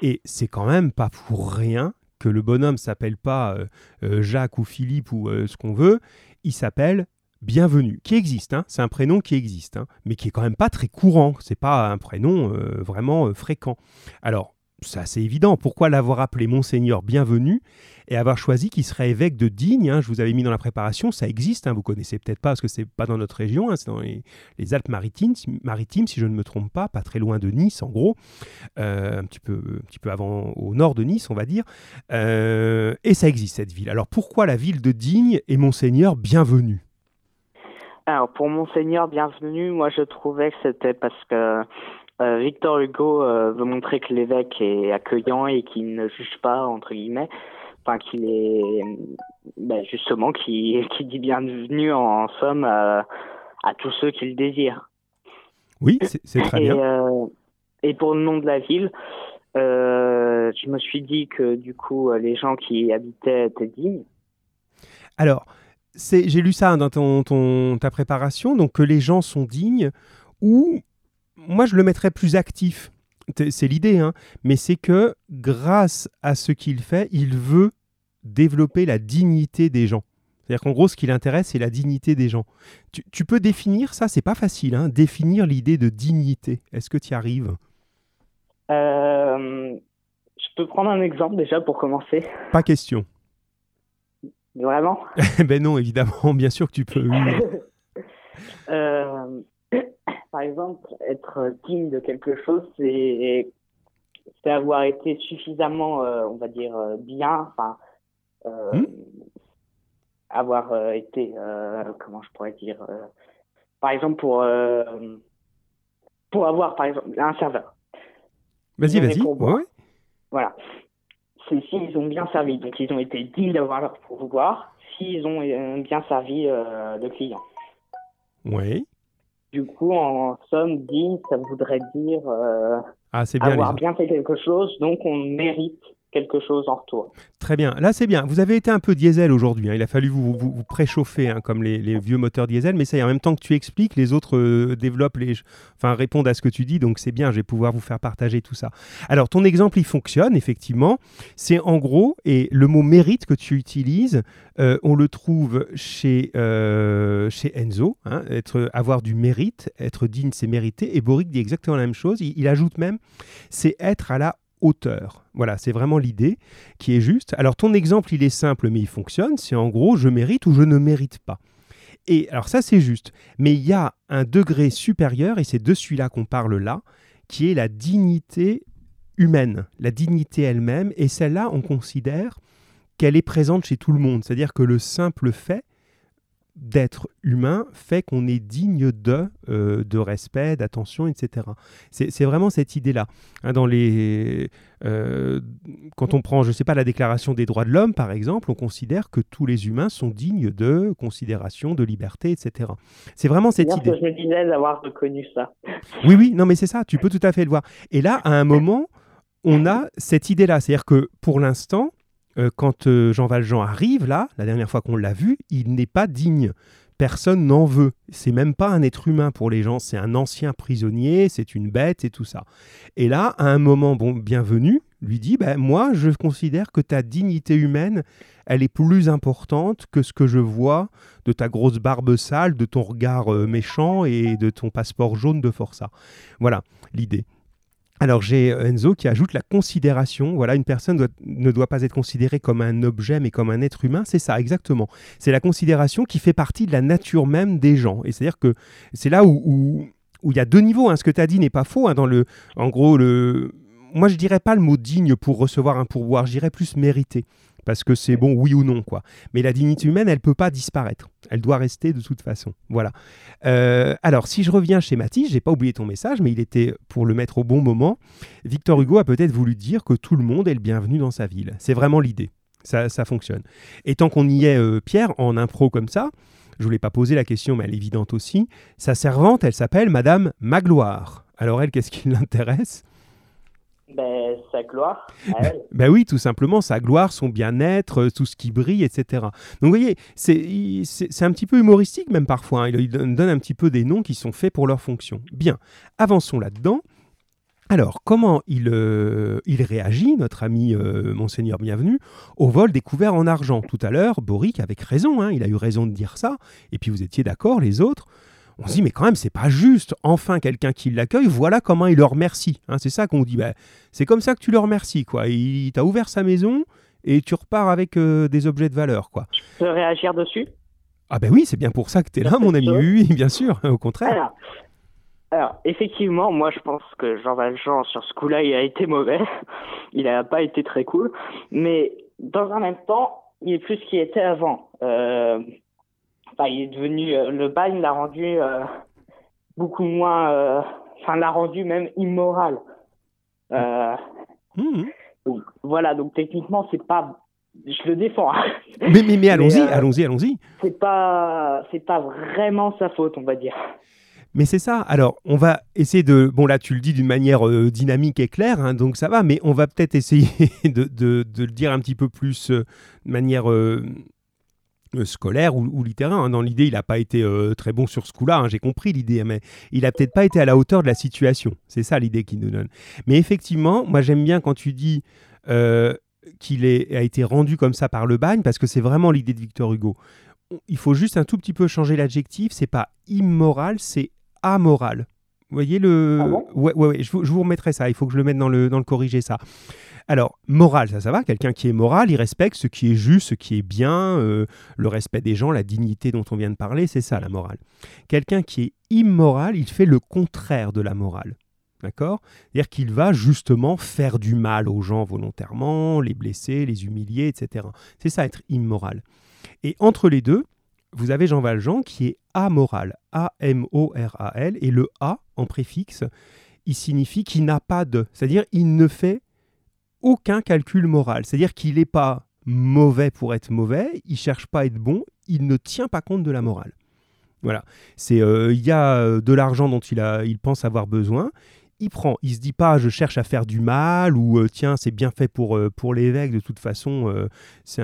Et c'est quand même pas pour rien que le bonhomme s'appelle pas euh, euh, Jacques ou Philippe ou euh, ce qu'on veut, il s'appelle Bienvenue, qui existe, hein, c'est un prénom qui existe, hein, mais qui est quand même pas très courant, c'est pas un prénom vraiment fréquent. Alors, c'est assez évident, pourquoi l'avoir appelé Monseigneur Bienvenu et avoir choisi qu'il serait évêque de Digne, hein, je vous avais mis dans la préparation, ça existe, hein, vous connaissez peut-être pas parce que c'est pas dans notre région, hein, c'est dans les, Alpes-Maritimes, maritimes, si je ne me trompe pas, pas très loin de Nice en gros, euh, un, petit peu, un petit peu avant, au nord de Nice, on va dire, Euh, et ça existe cette ville. Alors pourquoi la ville de Digne et Monseigneur Bienvenu? Alors, pour Monseigneur Bienvenu, moi je trouvais que c'était parce que Victor Hugo euh, veut montrer que l'évêque est accueillant et qu'il ne juge pas, entre guillemets. Enfin, qu'il est. Ben, justement, qui qui dit bienvenue en, en somme à, à tous ceux qui le désirent. Oui, c'est très et, bien. euh, et pour le nom de la ville, euh, je me suis dit que du coup, euh, les gens qui y habitaient étaient dignes. Alors, j'ai lu ça dans ton, ton- ta préparation, donc que les gens sont dignes, ou moi je le mettrais plus actif. C'est l'idée, hein. mais c'est que grâce à ce qu'il fait, il veut développer la dignité des gens. C'est-à-dire qu'en gros, ce qui l'intéresse, c'est la dignité des gens. Tu, tu peux définir ça, c'est pas facile, hein, définir l'idée de dignité. Est-ce que tu y arrives? Euh, je peux prendre un exemple déjà pour commencer. Pas question. Vraiment? Ben non, évidemment, bien sûr que tu peux. oui. Euh, Par exemple, être digne de quelque chose, c'est c'est avoir été suffisamment, euh, on va dire, euh, bien, enfin, euh, Hmm. avoir euh, été, comment je pourrais dire, par exemple, pour, pour avoir, par exemple, un serveur. Vas-y, vas-y. Ouais, ouais. Voilà. C'est s'ils ont bien servi, donc ils ont été dignes d'avoir leur pouvoir, s'ils ont bien servi le client. Ouais. Du coup, en somme, digne, ça voudrait dire euh, Ah, bien. avoir bien fait quelque chose, donc on mérite quelque chose en retour. Très bien. Là, c'est bien. Vous avez été un peu diesel aujourd'hui. hein. Il a fallu vous, préchauffer, hein, comme les, les vieux moteurs diesel. Mais ça, y est, en même temps que tu expliques, les autres euh, développent les, enfin répondent à ce que tu dis. Donc c'est bien. Je vais pouvoir vous faire partager tout ça. Alors ton exemple, il fonctionne effectivement. C'est en gros et le mot mérite que tu utilises, euh, on le trouve chez euh, chez Enzo. hein. être, avoir du mérite, être digne, c'est mériter. Et Boric dit exactement la même chose. Il, il ajoute même, c'est être à la Voilà, c'est vraiment l'idée qui est juste. Alors ton exemple, il est simple, mais il fonctionne. C'est en gros, je mérite ou je ne mérite pas. Et alors ça, c'est juste. Mais il y a un degré supérieur, et c'est de celui-là qu'on parle là, qui est la dignité humaine, la dignité elle-même. Et celle-là, on considère qu'elle est présente chez tout le monde. C'est-à-dire que le simple fait d'être humain fait qu'on est digne de, euh, de respect, d'attention, etc. C'est vraiment cette idée-là. Hein, dans les, euh, quand on prend, je ne sais pas, la Déclaration des droits de l'homme, par exemple, on considère que tous les humains sont dignes de considération, de liberté, etc. C'est vraiment cette idée. que je me disais d'avoir reconnu ça. Oui, oui, non, mais c'est ça, tu peux tout à fait le voir. Et là, à un moment, on a cette idée-là. C'est-à-dire que pour l'instant, euh, quand euh, Jean Valjean arrive, là, la dernière fois qu'on l'a vu, il n'est pas digne. Personne n'en veut. C'est même pas un être humain pour les gens. C'est un ancien prisonnier, c'est une bête et tout ça. Et là, à un moment, bon, bienvenu, lui dit ben, Moi, je considère que ta dignité humaine, elle est plus importante que ce que je vois de ta grosse barbe sale, de ton regard euh, méchant et de ton passeport jaune de Forçat. Voilà l'idée. Alors j'ai euh, Enzo qui ajoute la considération. Voilà, une personne ne doit pas être considérée comme un objet, mais comme un être humain. C'est ça, exactement. C'est la considération qui fait partie de la nature même des gens. Et c'est-à-dire que c'est là où, où, où il y a deux niveaux. hein. Ce que tu as dit n'est pas faux. hein, dans le, en gros, le, moi je dirais pas le mot digne pour recevoir un pourboire. Je dirais plus mérité. Parce que c'est bon, oui ou non, quoi. Mais la dignité humaine, elle peut pas disparaître. Elle doit rester de toute façon. Voilà. Euh, alors, si je reviens chez Mathis, j'ai pas oublié ton message, mais il était pour le mettre au bon moment. Victor Hugo a peut-être voulu dire que tout le monde est le bienvenu dans sa ville. C'est vraiment l'idée. Ça, ça fonctionne. Et tant qu'on y est, euh, Pierre, en impro comme ça, je voulais pas poser la question, mais elle est évidente aussi. Sa servante, elle s'appelle Madame Magloire. Alors elle, qu'est-ce qui l'intéresse? Ben, sa gloire à elle. Ben oui, tout simplement, sa gloire, son bien-être, euh, tout ce qui brille, etc. Donc vous voyez, c'est un petit peu humoristique même parfois. hein. Il, donne un petit peu des noms qui sont faits pour leur fonction. Bien, avançons là-dedans. Alors, comment il, euh, il réagit, notre ami euh, Monseigneur Bienvenu, au vol découvert en argent? Tout à l'heure, Boric, avec raison, hein, il a eu raison de dire ça, et puis vous étiez d'accord, les autres. On se dit, mais quand même, c'est pas juste. Enfin, quelqu'un qui l'accueille, voilà comment il le remercie. Hein, c'est ça qu'on dit. Ben, c'est comme ça que tu le remercies, quoi. Il t'a ouvert sa maison et tu repars avec euh, des objets de valeur, quoi. Je peux réagir dessus? Ah ben oui, c'est bien pour ça que tu es là, mon ami. Oui, bien sûr, au contraire. alors, alors, effectivement, moi je pense que Jean Valjean, sur ce coup-là, il a été mauvais. Il n'a pas été très cool. Mais dans un même temps, il est plus ce qu'il était avant. Euh, enfin, il est devenu. euh, le bagne l'a rendu euh, beaucoup moins. euh, Enfin, l'a rendu même immoral. Donc, voilà, donc techniquement, c'est pas. Je le défends. hein. Mais, mais, mais allons-y, euh, allons-y, allons-y. c'est pas. C'est pas vraiment sa faute, on va dire. Mais c'est ça. Alors, on va essayer de. Bon, là, tu le dis d'une manière euh, dynamique et claire, hein, donc ça va, mais on va peut-être essayer de, de- de le dire un petit peu plus euh, de manière. Euh, scolaire ou, littéraire. Hein. Dans l'idée, il n'a pas été euh, très bon sur ce coup-là, hein, j'ai compris l'idée, mais il n'a peut-être pas été à la hauteur de la situation. C'est ça l'idée qu'il nous donne. Mais effectivement, moi j'aime bien quand tu dis euh, qu'il a été rendu comme ça par le bagne, parce que c'est vraiment l'idée de Victor Hugo. Il faut juste un tout petit peu changer l'adjectif, c'est pas immoral, c'est amoral. Vous voyez le... Ah bon? Ouais, ouais, ouais, je, vous, je vous remettrai ça, il faut que je le mette dans le, dans le corriger ça. Alors, moral, ça, ça va. Quelqu'un qui est moral, il respecte ce qui est juste, ce qui est bien, euh, le respect des gens, la dignité dont on vient de parler, c'est ça la morale. Quelqu'un qui est immoral, il fait le contraire de la morale. D'accord? C'est-à-dire qu'il va justement faire du mal aux gens volontairement, les blesser, les humilier, etc. C'est ça être immoral. Et entre les deux, vous avez Jean Valjean qui est amoral, A-M-O-R-A-L, et le A en préfixe, il signifie qu'il n'a pas de, c'est-à-dire il ne fait aucun calcul moral. C'est-à-dire qu'il n'est pas mauvais pour être mauvais, il cherche pas à être bon, il ne tient pas compte de la morale. Voilà. C'est euh, il y a euh, de l'argent dont il, a, il pense avoir besoin. Il prend, il se dit pas je cherche à faire du mal ou euh, tiens c'est bien fait pour, pour l'évêque de toute façon c'est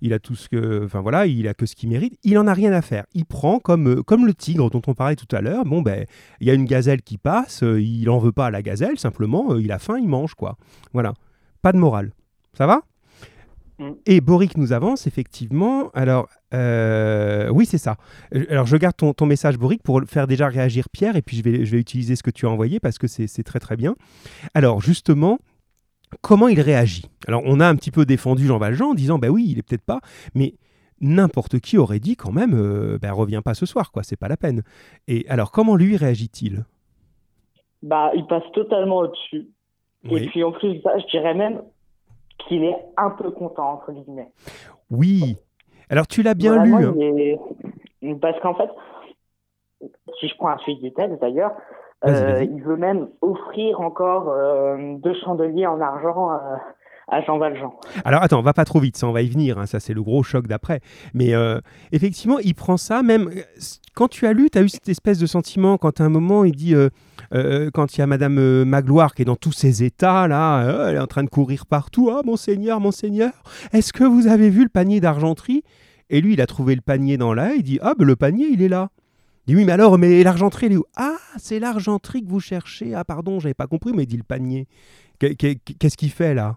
il a tout ce que enfin voilà il a que ce qu'il mérite. Il en a rien à faire. Il prend comme, comme le tigre dont on parlait tout à l'heure. Bon ben il y a une gazelle qui passe il en veut pas à la gazelle simplement il a faim il mange quoi. Voilà. Pas de morale. Ça va? Mm. et Boric nous avance, effectivement. Alors, euh, oui, c'est ça. Euh, Alors, je garde ton, ton message, Boric, pour faire déjà réagir Pierre, et puis je vais, je vais utiliser ce que tu as envoyé parce que c'est c'est très, très bien. Alors, justement, comment il réagit? Alors, on a un petit peu défendu Jean Valjean en disant, bah oui, il est peut-être pas, mais n'importe qui aurait dit quand même, euh, ben, reviens pas ce soir, quoi, c'est pas la peine. Et alors, comment lui réagit-il? Bah, il passe totalement au-dessus. Oui. Et puis en plus je dirais même qu'il est un peu content, entre guillemets. Oui. Alors, tu l'as bien Vraiment, lu. hein. est- Parce qu'en fait, si je prends un suite du texte d'ailleurs, euh, il veut même offrir encore euh, deux chandeliers en argent euh, à Jean Valjean. Alors attends, va pas trop vite, ça on va y venir, hein, ça c'est le gros choc d'après. Mais euh, effectivement, il prend ça, même euh, quand tu as lu, tu as eu cette espèce de sentiment, quand à un moment il dit, euh, quand il y a Madame Magloire qui est dans tous ses états, là, elle est en train de courir partout, ah monseigneur, monseigneur, est-ce que vous avez vu le panier d'argenterie? Et lui, il a trouvé le panier dans là, il dit, ah ben le panier, il est là. Il dit, oui, mais alors, mais l'argenterie, elle est où? Ah, c'est l'argenterie que vous cherchez. Ah, pardon, j'avais pas compris, mais il dit le panier. Qu'est- qu'est- Qu'est-ce qu'il fait là?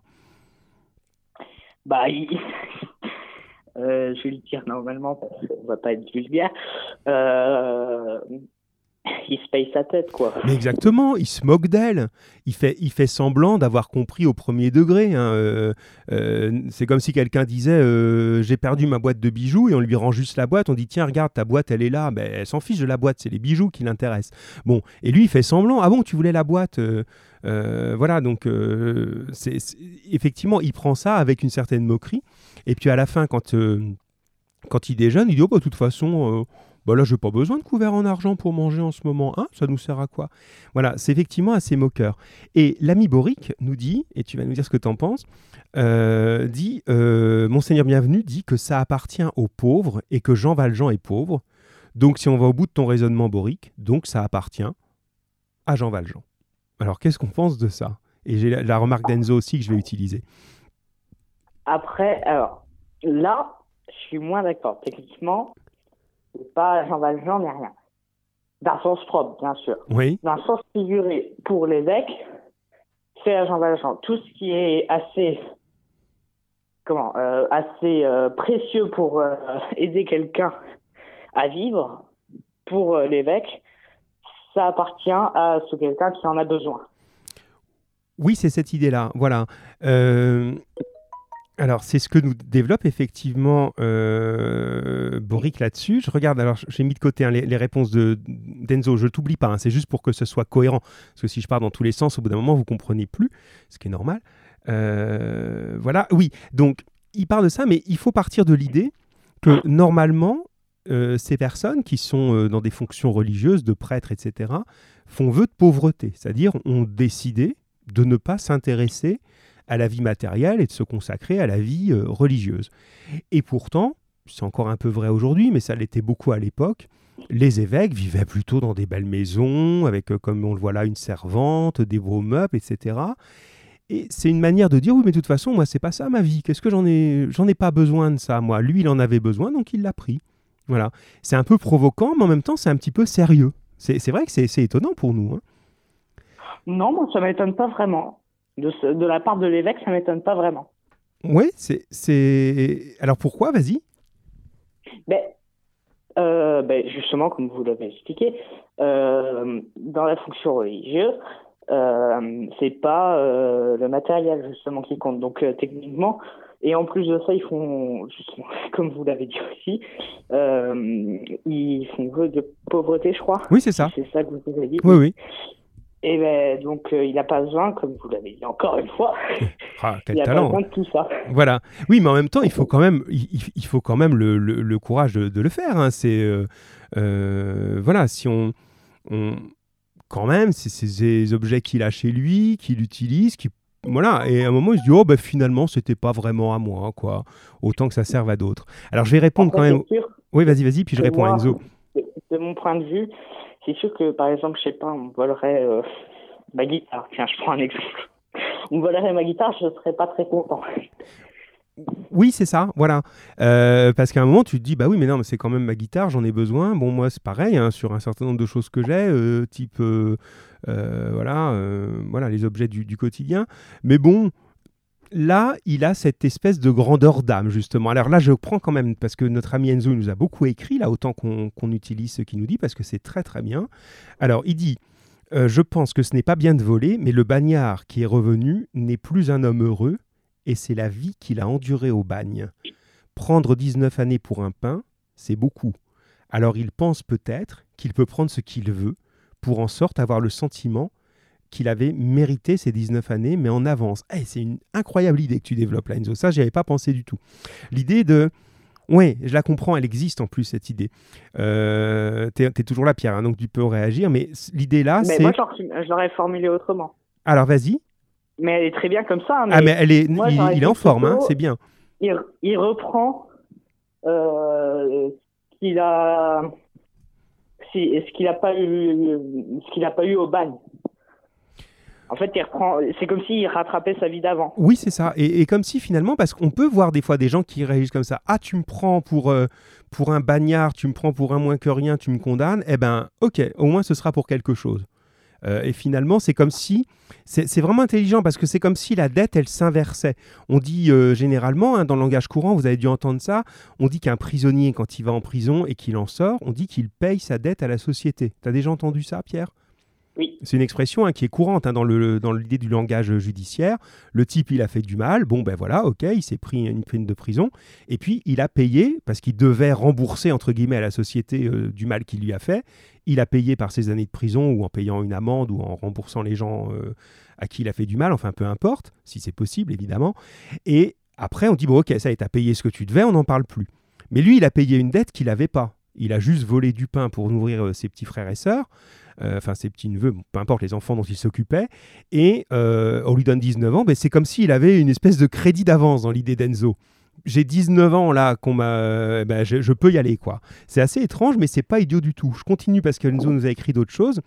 Bah, il... euh, je vais le dire normalement parce qu'on va pas être vulgaire. Euh... Il se paye sa tête, quoi. Mais exactement, il se moque d'elle. Il fait, il fait semblant d'avoir compris au premier degré. hein. Euh, euh, c'est comme si quelqu'un disait euh, J'ai perdu ma boîte de bijoux et on lui rend juste la boîte. On dit Tiens, regarde, ta boîte, elle est là. Ben, elle s'en fiche de la boîte, c'est les bijoux qui l'intéressent. Bon, et lui, il fait semblant Ah bon, tu voulais la boîte Voilà, donc c'est- effectivement, il prend ça avec une certaine moquerie. Et puis à la fin, quand, quand il déjeune, il dit Oh, bah, de toute façon. Bah là, j'ai pas besoin de couvert en argent pour manger en ce moment. Hein ça nous sert à quoi? Voilà, c'est effectivement assez moqueur. Et l'ami Boric nous dit, et tu vas nous dire ce que tu en penses, euh, dit euh, Monseigneur Bienvenu dit que ça appartient aux pauvres et que Jean Valjean est pauvre. Donc, si on va au bout de ton raisonnement, Boric, donc ça appartient à Jean Valjean. Alors, qu'est-ce qu'on pense de ça? Et j'ai la, la remarque d'Enzo aussi que je vais utiliser. Après, alors, là, je suis moins d'accord. Techniquement, c'est pas Jean Valjean, mais rien. D'un sens propre, bien sûr. Oui, D'un sens figuré pour l'évêque, c'est à Jean Valjean. Tout ce qui est assez, comment, euh, assez euh, précieux pour euh, aider quelqu'un à vivre, pour l'évêque, ça appartient à ce quelqu'un qui en a besoin. Oui, c'est cette idée-là. Voilà. Euh, alors, c'est ce que nous développe effectivement euh, Boric là-dessus. Je regarde, alors j'ai mis de côté hein, les, réponses de d'Enzo. Je ne t'oublie pas, hein, c'est juste pour que ce soit cohérent. Parce que si je pars dans tous les sens, au bout d'un moment, vous comprenez plus, ce qui est normal. Euh, voilà, oui. Donc, il parle de ça, mais il faut partir de l'idée que normalement, euh, ces personnes qui sont euh, dans des fonctions religieuses, de prêtres, etc., font vœu de pauvreté. C'est-à-dire, ont décidé de ne pas s'intéresser à la vie matérielle et de se consacrer à la vie euh, religieuse. Et pourtant, c'est encore un peu vrai aujourd'hui, mais ça l'était beaucoup à l'époque, les évêques vivaient plutôt dans des belles maisons, avec, euh, comme on le voit là, une servante, des beaux meubles, etc. Et c'est une manière de dire oui, mais de toute façon, moi, c'est pas ça ma vie. Qu'est-ce que j'en ai J'en ai pas besoin de ça, moi? Lui, il en avait besoin, donc il l'a pris. Voilà. C'est un peu provoquant, mais en même temps, c'est un petit peu sérieux. C'est vrai que c'est étonnant pour nous. Hein. Non, moi, ça m'étonne pas vraiment. De, de, la part de l'évêque, ça m'étonne pas vraiment. Oui, c'est. Alors pourquoi Vas-y? Ben, euh, ben, justement, comme vous l'avez expliqué, euh, dans la fonction religieuse, euh, c'est pas euh, le matériel justement qui compte. Donc techniquement, et en plus de ça, ils font, justement, comme vous l'avez dit aussi, ils font vœu de pauvreté, je crois. Oui, c'est ça. C'est ça que vous avez dit. Oui, oui. Et ben donc il n'a pas besoin, comme vous l'avez dit encore une fois. Ah, quel il talent. Pas besoin de tout ça. Voilà. Oui, mais en même temps, il faut quand même, il, faut quand même le, le, courage de, de, le faire. Hein. C'est voilà, si on, on quand même, c'est ces objets qu'il a chez lui, qu'il utilise, qui voilà, et à un moment, il se dit, oh, ben finalement, c'était pas vraiment à moi, quoi. Autant que ça serve à d'autres. Alors, je vais répondre quand même. Oui, vas-y, vas-y, puis je réponds à Enzo. De, mon point de vue, c'est sûr que, par exemple, je sais pas, on volerait euh, ma guitare. Tiens, je prends un exemple. On volerait ma guitare, je serais pas très content. Oui, c'est ça, voilà. Euh, parce qu'à un moment, tu te dis, bah oui, mais non, mais c'est quand même ma guitare, j'en ai besoin. Bon, moi, c'est pareil, hein, sur un certain nombre de choses que j'ai, euh, type, voilà, voilà, les objets du, quotidien. Mais bon, là, il a cette espèce de grandeur d'âme, justement. Alors là, je prends quand même, parce que notre ami Enzo nous a beaucoup écrit, là, autant qu'on utilise ce qu'il nous dit, parce que c'est très, très bien. Alors, il dit, je pense que ce n'est pas bien de voler, mais le bagnard qui est revenu n'est plus un homme heureux et c'est la vie qu'il a endurée au bagne. Prendre 19 années pour un pain, c'est beaucoup. Alors il pense peut-être qu'il peut prendre ce qu'il veut, pour en sorte avoir le sentiment qu'il avait mérité ces 19 années, mais en avance. Eh, c'est une incroyable idée que tu développes là, Enzo. Ça, j'y avais pas pensé du tout. L'idée de... Oui, je la comprends, elle existe en plus, cette idée. Euh, tu es, toujours là, Pierre, hein, donc tu peux réagir, mais l'idée là, c'est... Moi, je l'aurais formulé autrement. Alors, vas-y mais elle est très bien comme ça. Mais ah, mais elle est, il, est en forme, hein, c'est bien. Il, reprend euh, qu'il a, ce qu'il n'a pas eu, ce qu'il n'a pas eu au bagne. En fait, il reprend. C'est comme s'il rattrapait sa vie d'avant. Oui, c'est ça. Et, comme si finalement, parce qu'on peut voir des fois des gens qui réagissent comme ça. Ah, tu me prends pour euh, pour un bagnard, tu me prends pour un moins que rien, tu me condamnes. Eh ben, ok, au moins ce sera pour quelque chose. Euh, et finalement, c'est comme si, c'est vraiment intelligent parce que c'est comme si la dette, elle s'inversait. On dit euh, généralement, hein, dans le langage courant, vous avez dû entendre ça, on dit qu'un prisonnier, quand il va en prison et qu'il en sort, on dit qu'il paye sa dette à la société. Tu as déjà entendu ça, Pierre? C'est une expression hein, qui est courante hein, dans l'idée du langage judiciaire. Le type, il a fait du mal, bon ben voilà, ok, il s'est pris une peine de prison, et puis il a payé, parce qu'il devait rembourser, entre guillemets, à la société euh, du mal qu'il lui a fait, il a payé par ses années de prison, ou en payant une amende, ou en remboursant les gens euh, à qui il a fait du mal, enfin peu importe, si c'est possible, évidemment. Et après, on dit, bon ok, ça, est, à payé ce que tu devais, on n'en parle plus. Mais lui, il a payé une dette qu'il n'avait pas. Il a juste volé du pain pour nourrir euh, ses petits frères et sœurs. Euh, enfin ses petits-neveux, peu importe les enfants dont il s'occupait, et euh, on lui donne 19 ans, ben, c'est comme s'il avait une espèce de crédit d'avance dans l'idée d'Enzo j'ai 19 ans là qu'on m'a ben, je, peux y aller quoi. C'est assez étrange mais c'est pas idiot du tout. Je continue parce que Enzo nous a écrit d'autres choses.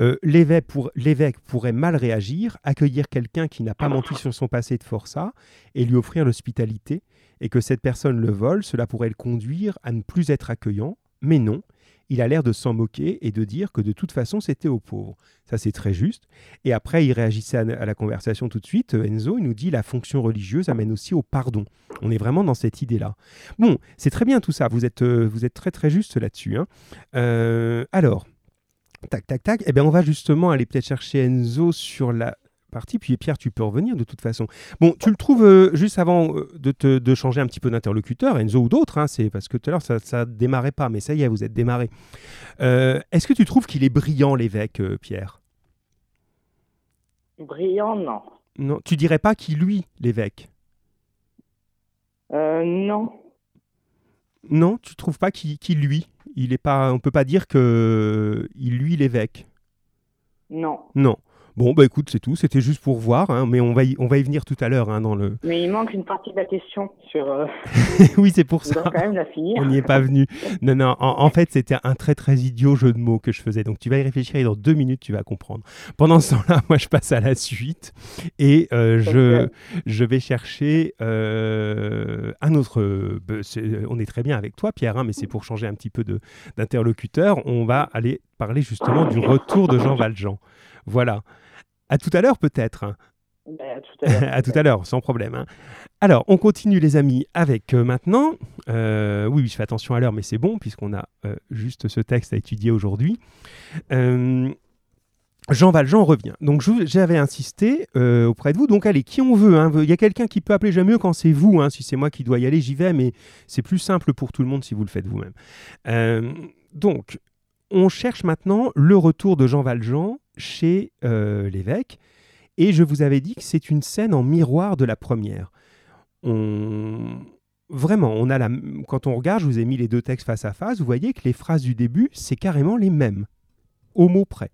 Euh, l'évêque, pour, l'évêque pourrait mal réagir, accueillir quelqu'un qui n'a pas menti sur son passé de forçat et lui offrir l'hospitalité et que cette personne le vole, cela pourrait le conduire à ne plus être accueillant, mais non, il a l'air de s'en moquer et de dire que de toute façon c'était aux pauvres. Ça c'est très juste. Et après il réagissait à, la conversation tout de suite. Enzo il nous dit la fonction religieuse amène aussi au pardon. On est vraiment dans cette idée-là. Bon, c'est très bien tout ça. Vous êtes, euh, très très juste là-dessus. Hein. Euh, alors. Tac, tac, tac. Eh bien, on va justement aller peut-être chercher Enzo sur la partie. Puis Pierre, tu peux revenir de toute façon. Bon, tu le trouves euh, juste avant euh, de, te, de changer un petit peu d'interlocuteur, Enzo ou d'autres, hein, c'est parce que tout à l'heure ça ne démarrait pas, mais ça y est, vous êtes démarré. Euh, est-ce que tu trouves qu'il est brillant l'évêque, Pierre? Brillant, non. Non, tu dirais pas qu'il lui l'évêque? Non. Non, tu trouves pas qu'il lui? Il est pas, on peut pas dire que il lui l'évêque? Non. Non. Bon, bah écoute, c'est tout. C'était juste pour voir, hein, mais on va, y, on va y venir tout à l'heure hein, dans le. Mais il manque une partie de la question sur. euh, oui, c'est pour ça. dois quand même la finir. On n'y est pas venu. Non, non, en, en fait, c'était un très très idiot jeu de mots que je faisais. Donc tu vas y réfléchir et dans deux minutes, tu vas comprendre. Pendant ce temps-là, moi, je passe à la suite et euh, je, je vais chercher euh, un autre. bah, on est très bien avec toi, Pierre, hein, mais c'est pour changer un petit peu d'interlocuteur. On va aller parler justement du retour de Jean Valjean. Voilà. À tout à l'heure, peut-être. hein. Ben, à tout à l'heure. sans problème. hein. Alors, on continue, les amis, avec euh, maintenant. euh, oui, oui, je fais attention à l'heure, mais c'est bon, puisqu'on a euh, juste ce texte à étudier aujourd'hui. Jean Valjean revient. Donc, j'avais insisté auprès de vous. Donc, allez, qui on veut. hein, Il y a quelqu'un qui peut appeler. J'aime mieux quand c'est vous. hein, si c'est moi qui dois y aller, j'y vais. Mais c'est plus simple pour tout le monde si vous le faites vous-même. Donc, on cherche maintenant le retour de Jean Valjean chez euh, l'évêque. Et je vous avais dit que c'est une scène en miroir de la première. Vraiment, on a quand on regarde, je vous ai mis les deux textes face à face, vous voyez que les phrases du début, c'est carrément les mêmes, au mot près,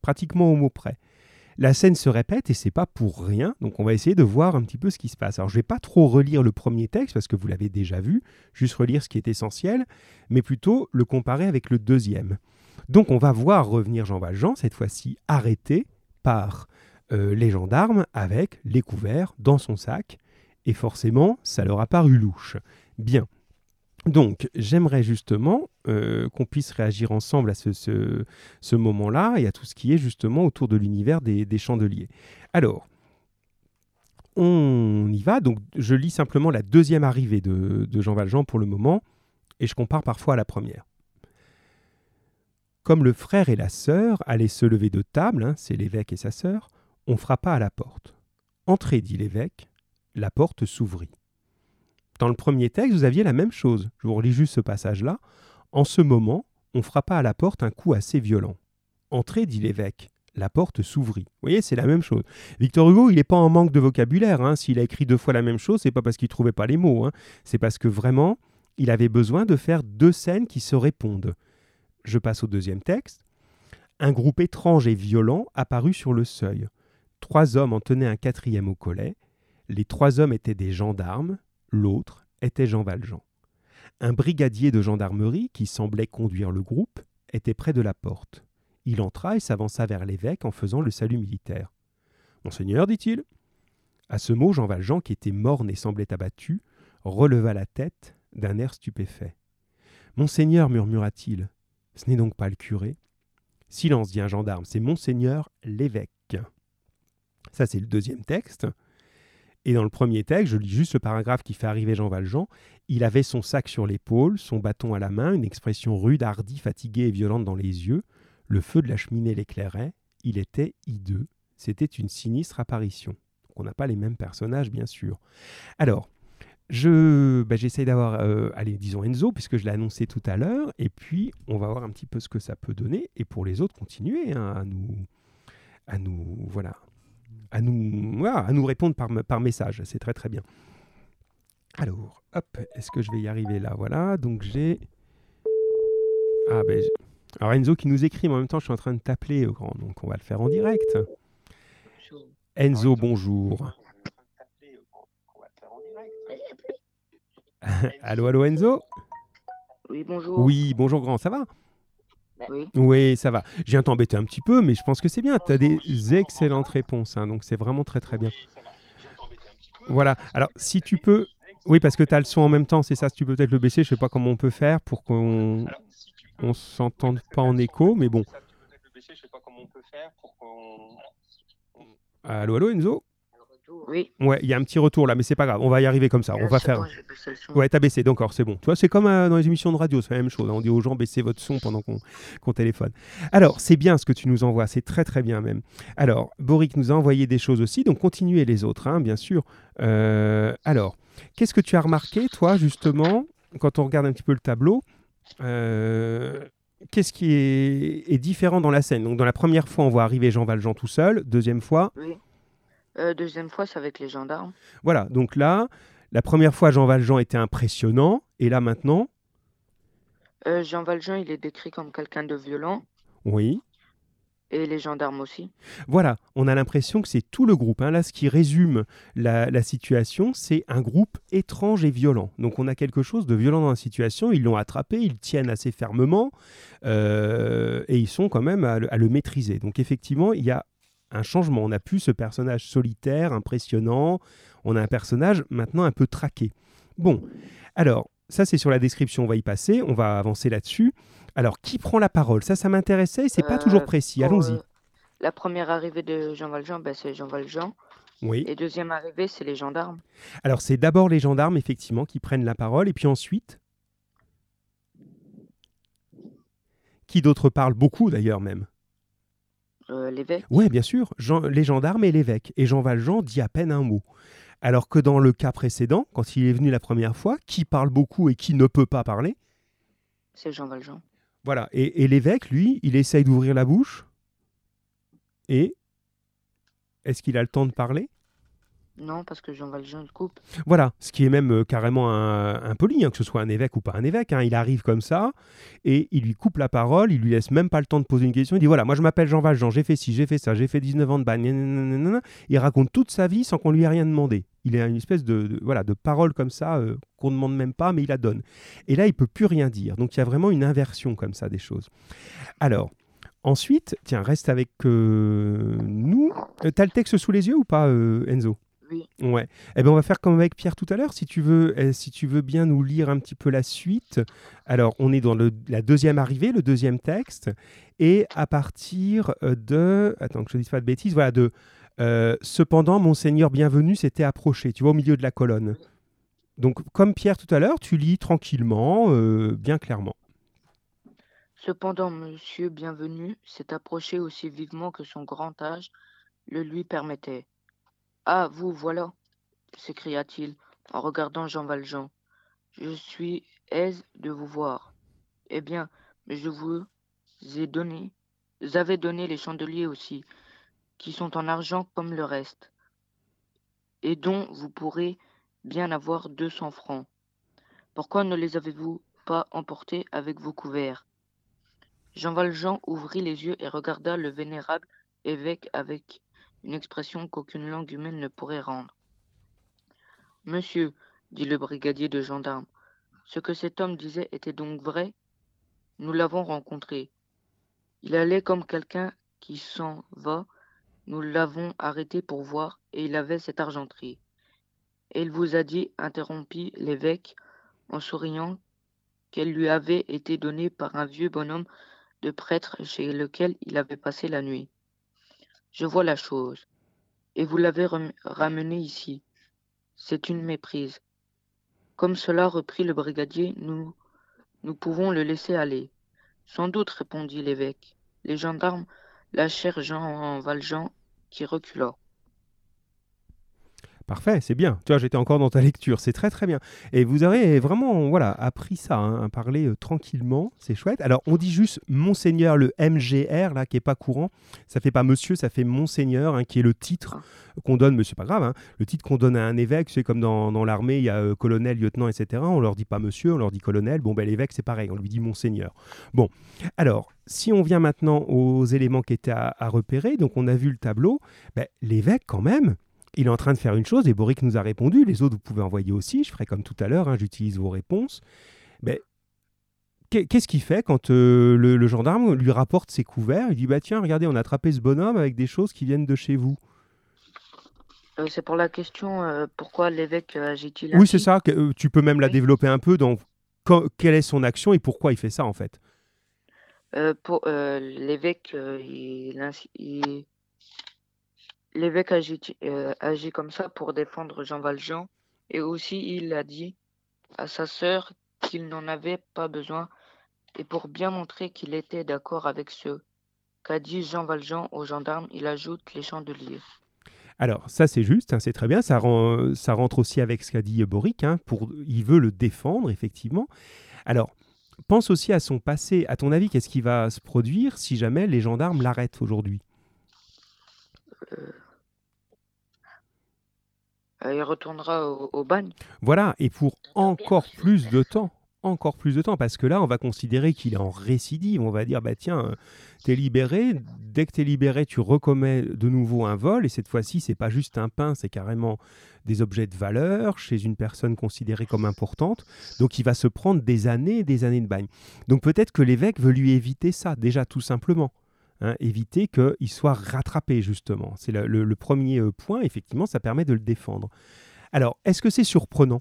pratiquement au mot près. La scène se répète et c'est pas pour rien, donc on va essayer de voir un petit peu ce qui se passe. Alors je vais pas trop relire le premier texte parce que vous l'avez déjà vu, juste relire ce qui est essentiel, mais plutôt le comparer avec le deuxième. Donc on va voir revenir Jean Valjean, cette fois-ci arrêté par euh, les gendarmes avec les couverts dans son sac. Et forcément, ça leur a paru louche. Bien. Donc, j'aimerais justement euh, qu'on puisse réagir ensemble à ce, moment-là et à tout ce qui est justement autour de l'univers des, des chandeliers. Alors, on y va. Donc, je lis simplement la deuxième arrivée de, de Jean Valjean pour le moment et je compare parfois à la première. Comme le frère et la sœur allaient se lever de table, hein, c'est l'évêque et sa sœur, on frappa à la porte. Entrez, dit l'évêque. La porte s'ouvrit. Dans le premier texte, vous aviez la même chose. Je vous relis juste ce passage-là. En ce moment, on frappa à la porte un coup assez violent. Entrez, dit l'évêque. La porte s'ouvrit. Vous voyez, c'est la même chose. Victor Hugo, il n'est pas en manque de vocabulaire. hein. S'il a écrit deux fois la même chose, c'est pas parce qu'il trouvait pas les mots. hein. C'est parce que vraiment, il avait besoin de faire deux scènes qui se répondent. Je passe au deuxième texte. Un groupe étrange et violent apparut sur le seuil. Trois hommes en tenaient un quatrième au collet. Les trois hommes étaient des gendarmes, l'autre était Jean Valjean. Un brigadier de gendarmerie, qui semblait conduire le groupe, était près de la porte. Il entra et s'avança vers l'évêque en faisant le salut militaire. Monseigneur, dit-il. À ce mot, Jean Valjean, qui était morne et semblait abattu, releva la tête d'un air stupéfait. Monseigneur, murmura-t-il, ce n'est donc pas le curé Silence, dit un gendarme, c'est Monseigneur l'évêque. Ça, c'est le deuxième texte. Et dans le premier texte, je lis juste le paragraphe qui fait arriver Jean Valjean. Il avait son sac sur l'épaule, son bâton à la main, une expression rude, hardie, fatiguée et violente dans les yeux. Le feu de la cheminée l'éclairait. Il était hideux. C'était une sinistre apparition. Donc, on n'a pas les mêmes personnages, bien sûr. Alors, je, ben, j'essaye d'avoir, euh, allez, disons Enzo, puisque je l'ai annoncé tout à l'heure, et puis on va voir un petit peu ce que ça peut donner, et pour les autres, continuer hein, à nous, à nous, voilà, à nous, voilà, à nous répondre par, par message. C'est très très bien. Alors, hop, est-ce que je vais y arriver là? Voilà, donc j'ai. Ah ben. Alors Enzo qui nous écrit, mais en même temps, je suis en train de t'appeler, au grand, donc on va le faire en direct. Enzo, bonjour. allô, allô, Enzo Oui, bonjour. Oui, bonjour, grand, ça va? Oui. Oui, ça va. Je viens t'embêter un petit peu, mais je pense que c'est bien. Tu as des excellentes réponses, hein, donc c'est vraiment très très bien. Voilà. Alors, si tu peux. Oui, parce que tu as le son en même temps, c'est ça. Si tu peux peut-être le baisser, je sais pas comment on peut faire pour qu'on on s'entende pas en écho, mais bon. Allô, allô, Enzo? Oui. Ouais, il y a un petit retour là, mais c'est pas grave. On va y arriver comme ça. On va faire. Ouais, t'as baissé, d'accord, c'est bon. Tu vois, c'est comme euh, dans les émissions de radio, c'est la même chose. hein. On dit aux gens baissez votre son pendant qu'on qu'on téléphone. Alors, c'est bien ce que tu nous envoies, c'est très très bien même. Alors, Boric nous a envoyé des choses aussi, donc continuez les autres, hein, bien sûr. Euh, alors, qu'est-ce que tu as remarqué, toi, justement, quand on regarde un petit peu le tableau euh, Qu'est-ce qui est, est différent dans la scène? Donc, dans la première fois, on voit arriver Jean Valjean tout seul. Deuxième fois, Oui. Euh, deuxième fois, c'est avec les gendarmes. voilà. Donc là, la première fois, Jean Valjean était impressionnant, et là maintenant, Euh, Jean Valjean, il est décrit comme quelqu'un de violent. oui. Et les gendarmes aussi. Voilà, on a l'impression que c'est tout le groupe. hein. Là, ce qui résume la, la situation, c'est un groupe étrange et violent. Donc on a quelque chose de violent dans la situation. Ils l'ont attrapé, ils tiennent assez fermement euh, et ils sont quand même à le, à le maîtriser. Donc effectivement, il y a un changement. On n'a plus ce personnage solitaire, impressionnant. On a un personnage maintenant un peu traqué. Bon, alors, ça c'est sur la description, on va y passer, on va avancer là-dessus. Alors, qui prend la parole? Ça, ça m'intéressait et c'est pas Euh, toujours précis. pour, Allons-y. euh, la première arrivée de Jean Valjean, ben, c'est Jean Valjean. Oui. Et deuxième arrivée, c'est les gendarmes. Alors, c'est d'abord les gendarmes, effectivement, qui prennent la parole, et puis ensuite. Qui d'autre parle? Beaucoup, d'ailleurs, même Euh, L'évêque. Oui, bien sûr, Jean- les gendarmes et l'évêque. Et Jean Valjean dit à peine un mot. Alors que dans le cas précédent, quand il est venu la première fois, qui parle beaucoup et qui ne peut pas parler? C'est Jean Valjean. Voilà. Et, et l'évêque, lui, il essaye d'ouvrir la bouche? Et est-ce qu'il a le temps de parler? Non, parce que Jean Valjean le coupe. Voilà, ce qui est même euh, carrément impoli, hein, que ce soit un évêque ou pas un évêque. hein. Il arrive comme ça et il lui coupe la parole, il lui laisse même pas le temps de poser une question. Il dit voilà, moi je m'appelle Jean Valjean, j'ai fait ci, j'ai fait ça, j'ai fait 19 ans de bagne. Il raconte toute sa vie sans qu'on lui ait rien demandé. Il a une espèce de, voilà de parole comme ça euh, qu'on ne demande même pas, mais il la donne. Et là, il peut plus rien dire. Donc il y a vraiment une inversion comme ça des choses. Alors. Ensuite, tiens, reste avec euh, nous. Euh, T'as le texte sous les yeux ou pas, Enzo? Ouais. Eh ben, on va faire comme avec Pierre tout à l'heure. Si tu veux, euh, si tu veux bien nous lire un petit peu la suite. Alors, on est dans le- la deuxième arrivée, le deuxième texte, et à partir euh, de, attends que je ne dise pas de bêtises, voilà de. euh, Cependant, monseigneur bienvenu s'était approché. Tu vois au milieu de la colonne. Donc, comme Pierre tout à l'heure, tu lis tranquillement, euh, bien clairement. Cependant, Monsieur Bienvenu s'est approché aussi vivement que son grand âge le lui permettait. Ah, vous voilà, s'écria-t-il en regardant Jean Valjean. Je suis aise de vous voir. Eh bien, je vous ai donné, vous donné les chandeliers aussi, qui sont en argent comme le reste, et dont vous pourrez bien avoir deux cents francs. Pourquoi ne les avez-vous pas emportés avec vos couverts? Jean Valjean ouvrit les yeux et regarda le vénérable évêque avec une expression qu'aucune langue humaine ne pourrait rendre. Monsieur, dit le brigadier de gendarmes, ce que cet homme disait était donc vrai? Nous l'avons rencontré. Il allait comme quelqu'un qui s'en va. Nous l'avons arrêté pour voir et il avait cette argenterie. Et il vous a dit, interrompit l'évêque en souriant, qu'elle lui avait été donnée par un vieux bonhomme de prêtre chez lequel il avait passé la nuit. Je vois la chose. Et vous l'avez ramené ici. C'est une méprise. Comme cela, reprit le brigadier, nous, nous pouvons le laisser aller. Sans doute, répondit l'évêque. Les gendarmes lâchèrent Jean Valjean, qui recula. Parfait, c'est bien. Tu vois, j'étais encore dans ta lecture, c'est très très bien. Et vous avez vraiment voilà, appris ça, hein, à parler euh, tranquillement, c'est chouette. Alors, on dit juste Monseigneur, le MGR, là, qui est pas courant. Ça fait pas monsieur, ça fait Monseigneur, hein, qui est le titre qu'on donne, mais c'est pas grave, hein, le titre qu'on donne à un évêque, c'est comme dans, dans l'armée, il y a euh, colonel, lieutenant, etc. On leur dit pas monsieur, on leur dit colonel. Bon, ben l'évêque, c'est pareil, on lui dit Monseigneur. Bon, alors, si on vient maintenant aux éléments qui étaient à, à repérer, donc on a vu le tableau, ben, l'évêque, quand même, il est en train de faire une chose, et Boric nous a répondu, les autres, vous pouvez envoyer aussi, je ferai comme tout à l'heure, hein, j'utilise vos réponses. Mais qu'est- qu'est-ce qu'il fait quand euh, le, le gendarme lui rapporte ses couverts? Il dit, bah tiens, regardez, on a attrapé ce bonhomme avec des choses qui viennent de chez vous. Euh, c'est pour la question euh, pourquoi l'évêque agit-il Oui, c'est ça, que, tu peux même la développer un peu dans quelle est son action et pourquoi il fait ça, en fait. Pour l'évêque, il- l'évêque agit, euh, comme ça pour défendre Jean Valjean et aussi il a dit à sa sœur qu'il n'en avait pas besoin et pour bien montrer qu'il était d'accord avec ce qu'a dit Jean Valjean aux gendarmes, il ajoute les chandeliers. Alors, ça, c'est juste, hein, c'est très bien. Ça, rentre aussi avec ce qu'a dit Boric. hein, pour, il veut le défendre, effectivement. Alors, pense aussi à son passé. À ton avis, qu'est-ce qui va se produire si jamais les gendarmes l'arrêtent aujourd'hui? Il retournera au, au bagne. Voilà, et pour encore plus de temps. encore plus de temps parce que là, on va considérer qu'il est en récidive. On va dire, bah tiens, tu es libéré. Dès que tu es libéré, tu recommets de nouveau un vol. Et cette fois-ci, c'est pas juste un pain, c'est carrément des objets de valeur chez une personne considérée comme importante. Donc, il va se prendre des années et des années de bagne. Donc, peut-être que l'évêque veut lui éviter ça, déjà tout simplement. Hein, éviter qu'il soit rattrapé, justement. C'est le, premier euh, point. Effectivement, ça permet de le défendre. Alors, est-ce que c'est surprenant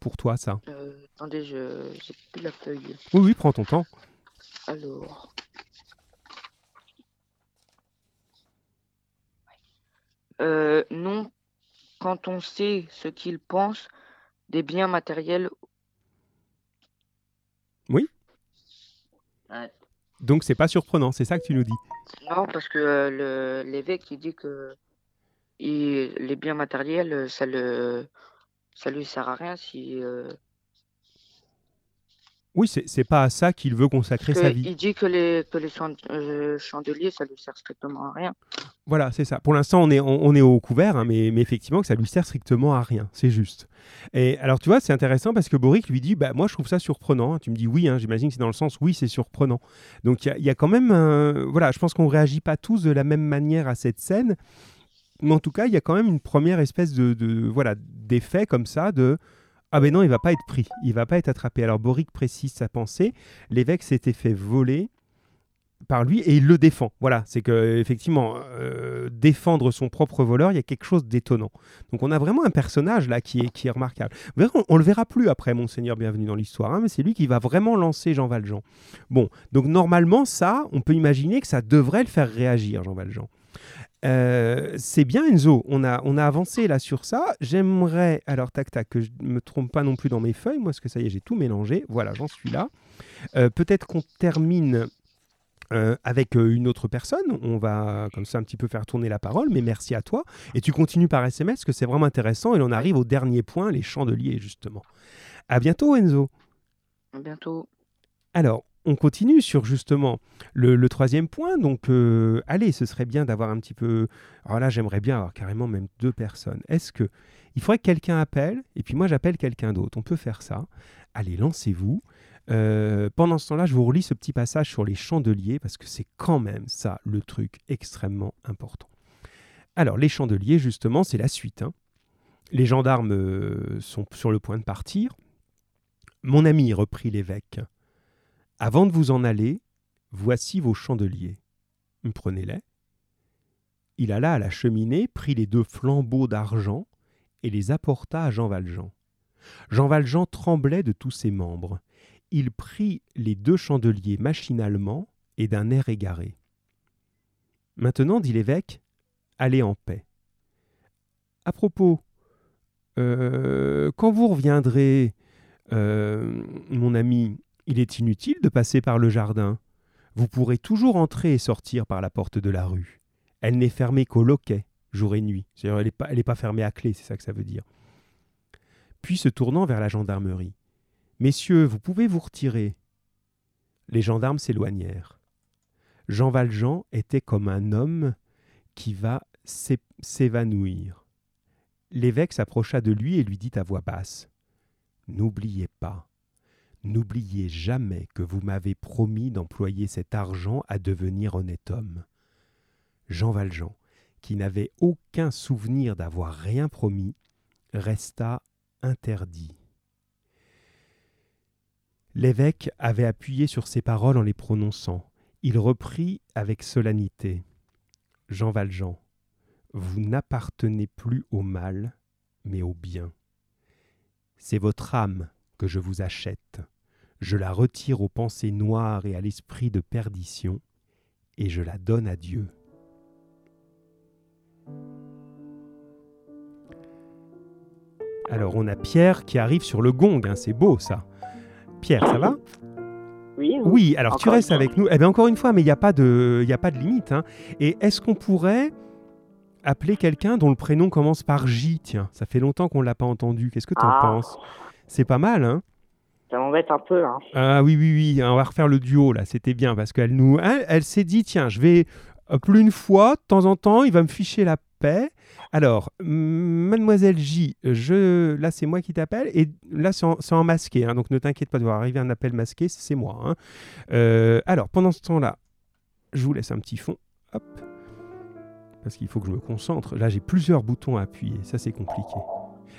pour toi, ça? Euh, Attendez, je j'ai plus la feuille. Oui, oui, prends ton temps. Alors. Euh, non, quand on sait ce qu'il pense des biens matériels. Oui. Donc c'est pas surprenant, c'est ça que tu nous dis. Non, parce que euh, l'évêque il dit que les biens matériels, ça le ça lui sert à rien si. Euh, oui, c'est pas à ça qu'il veut consacrer sa vie. il dit que les, que les euh, chandeliers, ça lui sert strictement à rien. Voilà, c'est ça. Pour l'instant, on est, on, est au couvert, hein, mais, mais effectivement, que ça lui sert strictement à rien. C'est juste. Et alors, tu vois, c'est intéressant parce que Boric lui dit bah, Moi, je trouve ça surprenant. Tu me dis oui, hein, j'imagine que c'est dans le sens oui, c'est surprenant. Donc, il y, a quand même. voilà, je pense qu'on réagit pas tous de la même manière à cette scène. Mais en tout cas, il y a quand même une première espèce de, voilà d'effet comme ça de ah ben non, il va pas être pris, il va pas être attrapé. Alors Boric précise sa pensée. L'évêque s'était fait voler par lui et il le défend. Voilà, c'est que effectivement euh, défendre son propre voleur, il y a quelque chose d'étonnant. Donc on a vraiment un personnage là qui est, qui est remarquable. On, on le verra plus après, monseigneur, bienvenue dans l'histoire, hein, mais c'est lui qui va vraiment lancer Jean Valjean. Bon, donc normalement ça, on peut imaginer que ça devrait le faire réagir, Jean Valjean. Euh, c'est bien Enzo, on a, on a avancé là sur ça. J'aimerais, alors tac tac, que je ne me trompe pas non plus dans mes feuilles, moi parce que ça y est, j'ai tout mélangé. Voilà, j'en suis là. Euh, peut-être qu'on termine euh, avec une autre personne. On va comme ça un petit peu faire tourner la parole, mais merci à toi. Et tu continues par SMS, que c'est vraiment intéressant. Et on arrive au dernier point, les chandeliers, justement. À bientôt, Enzo. À bientôt. Alors, on continue sur justement le, troisième point. Donc, euh, allez, ce serait bien d'avoir un petit peu. Alors là, j'aimerais bien avoir carrément même deux personnes. Est-ce que il faudrait que quelqu'un appelle et puis moi j'appelle quelqu'un d'autre On peut faire ça. Allez, lancez-vous. Euh, pendant ce temps-là, je vous relis ce petit passage sur les chandeliers parce que c'est quand même ça le truc extrêmement important. Alors, les chandeliers, justement, c'est la suite. Hein. Les gendarmes euh, sont sur le point de partir. Mon ami, reprit l'évêque, avant de vous en aller, voici vos chandeliers. Prenez-les. Il alla à la cheminée, prit les deux flambeaux d'argent et les apporta à Jean Valjean. Jean Valjean tremblait de tous ses membres. Il prit les deux chandeliers machinalement et d'un air égaré. Maintenant, dit l'évêque, allez en paix. À propos, euh, quand vous reviendrez, euh, mon ami, il est inutile de passer par le jardin. Vous pourrez toujours entrer et sortir par la porte de la rue. Elle n'est fermée qu'au loquet, jour et nuit. elle n'est pas, pas fermée à clé, c'est ça que ça veut dire. Puis se tournant vers la gendarmerie. Messieurs, vous pouvez vous retirer. Les gendarmes s'éloignèrent. Jean Valjean était comme un homme qui va s'évanouir. L'évêque s'approcha de lui et lui dit à voix basse N'oubliez pas, N'oubliez jamais que vous m'avez promis d'employer cet argent à devenir honnête homme. Jean Valjean, qui n'avait aucun souvenir d'avoir rien promis, resta interdit. L'évêque avait appuyé sur ces paroles en les prononçant. Il reprit avec solennité. Jean Valjean, vous n'appartenez plus au mal, mais au bien. C'est votre âme que je vous achète je la retire aux pensées noires et à l'esprit de perdition, et je la donne à Dieu. Alors on a Pierre qui arrive sur le gong, hein, c'est beau ça. Pierre, ça va? Oui, oui. alors tu restes avec nous. Eh bien encore une fois, mais il n'y a, pas de, a pas de limite. Hein. Et est-ce qu'on pourrait appeler quelqu'un dont le prénom commence par J? Tiens, ça fait longtemps qu'on ne l'a pas entendu. Qu'est-ce que tu en ah. penses? C'est pas mal, hein ça m'embête un peu. Hein. Ah oui, oui, oui, on va refaire le duo là, c'était bien parce qu'elle nous. Elle, s'est dit tiens, je vais. Euh, plus une fois, de temps en temps, il va me ficher la paix. Alors, mademoiselle J, je... là c'est moi qui t'appelle et là c'est en, masqué, hein, donc ne t'inquiète pas de voir arriver un appel masqué, c'est moi. Hein. Euh, alors, pendant ce temps-là, je vous laisse un petit fond. Parce qu'il faut que je me concentre. Là, j'ai plusieurs boutons à appuyer, ça c'est compliqué.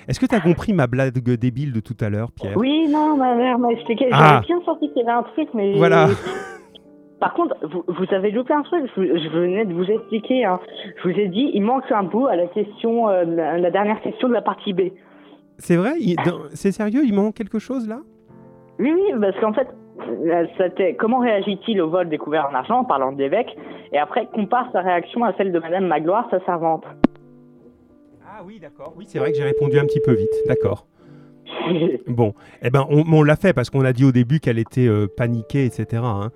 Est-ce que tu as compris ma blague débile de tout à l'heure, Pierre? Oui, non, ma mère m'a expliqué. Ah. J'avais bien senti qu'il y avait un truc, mais. Voilà. Par contre, vous, vous avez loupé un truc. Je, je venais de vous expliquer. Hein. Je vous ai dit, il manque un bout à la question, euh, la, dernière question de la partie B. C'est vrai? Il- dans- C'est sérieux? Il manque quelque chose là? Oui, oui, parce qu'en fait, euh, c'était comment réagit-il au vol découvert en argent en parlant de l'évêque? Et après, compare sa réaction à celle de Madame Magloire, sa servante. Ah oui, d'accord. Oui, c'est vrai que j'ai répondu un petit peu vite. D'accord. Bon, eh ben, on, on l'a fait parce qu'on a dit au début qu'elle était euh, paniquée, etc. Hein.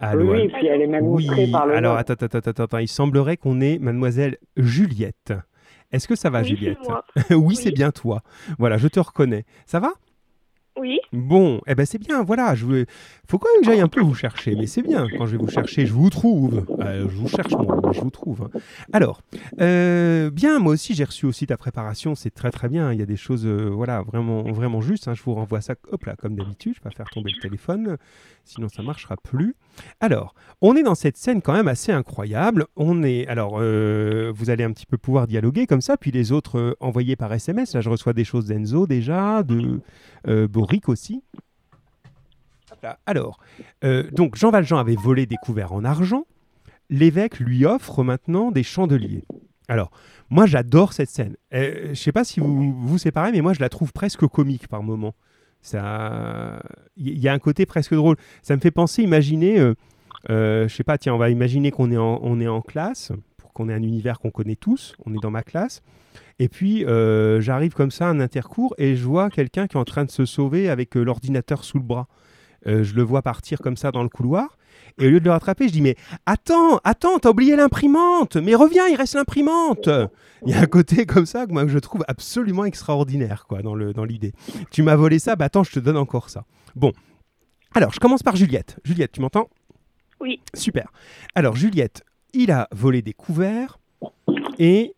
Allô, oui, allô. puis elle est même outrée Oui, par le alors attends, attends, attends, attends, il semblerait qu'on ait mademoiselle Juliette. Est-ce que ça va, Oui, Juliette? Oui, c'est bien toi. Voilà, je te reconnais. Ça va? Oui, Bon, eh ben c'est bien, voilà. Je faut quand même que j'aille un peu vous chercher, mais c'est bien. Quand je vais vous chercher, je vous trouve. Euh, je vous cherche moi, je vous trouve. hein. Alors, euh, bien, moi aussi j'ai reçu aussi ta préparation, c'est très très bien. Il y a des choses, euh, voilà, vraiment vraiment justes. hein. Je vous renvoie ça, hop là, comme d'habitude. Je vais pas faire tomber le téléphone, sinon ça marchera plus. Alors, on est dans cette scène quand même assez incroyable. On est, alors, vous allez un petit peu pouvoir dialoguer comme ça, puis les autres envoyés par SMS. Là, je reçois des choses d'Enzo déjà, de Boric aussi. Alors, euh, donc Jean Valjean avait volé des couverts en argent. L'évêque lui offre maintenant des chandeliers. Alors, moi j'adore cette scène. Euh, je ne sais pas si vous, vous c'est pareil, mais moi je la trouve presque comique par moment. Ça, il y a un côté presque drôle. Ça me fait penser, imaginez, euh, euh, je sais pas, tiens, on va imaginer qu'on est en, on est en classe, qu'on ait un univers qu'on connaît tous. On est dans ma classe. Et puis, euh, j'arrive comme ça à un intercours et je vois quelqu'un qui est en train de se sauver avec euh, l'ordinateur sous le bras. Euh, je le vois partir comme ça dans le couloir. Et au lieu de le rattraper, je dis Mais attends, attends, t'as oublié l'imprimante Mais reviens, il reste l'imprimante Il y a un côté comme ça que moi je trouve absolument extraordinaire quoi, dans le- dans l'idée. tu m'as volé ça, bah attends, je te donne encore ça. Bon. Alors, je commence par Juliette. Juliette, tu m'entends? Oui. Super. Alors, Juliette, il a volé des couverts et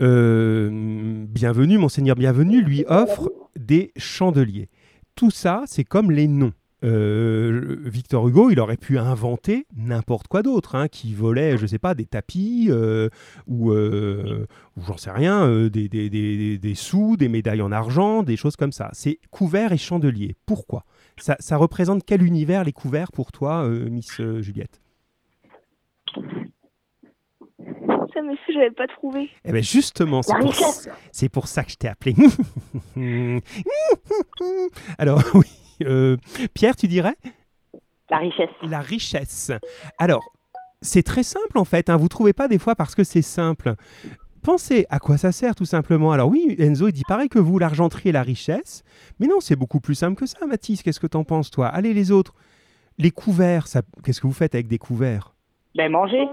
euh, Bienvenue, Monseigneur Bienvenu lui offre des chandeliers. Tout ça, c'est comme les noms. Euh, Victor Hugo, il aurait pu inventer n'importe quoi d'autre, hein, qui volait, je sais pas, des tapis euh, ou, j'en sais rien, des, des- des- des- sous, des médailles en argent, des choses comme ça. C'est couverts et chandeliers. Pourquoi? Ça, représente quel univers les couverts pour toi, Miss Juliette? Ça monsieur, j'avais pas trouvé. Eh bien justement, c'est pour, richesse. c'est pour ça que je t'ai appelé. Alors oui, euh, Pierre, tu dirais? La richesse. la richesse. Alors, c'est très simple en fait. Hein. Vous trouvez pas des fois parce que c'est simple. Pensez à quoi ça sert tout simplement. Alors oui, Enzo, il dit pareil que vous, l'argenterie et la richesse. Mais non, c'est beaucoup plus simple que ça, Mathis. Qu'est-ce que t'en penses, toi? Allez, les autres. Les couverts, ça... qu'est-ce que vous faites avec des couverts? Ben, manger.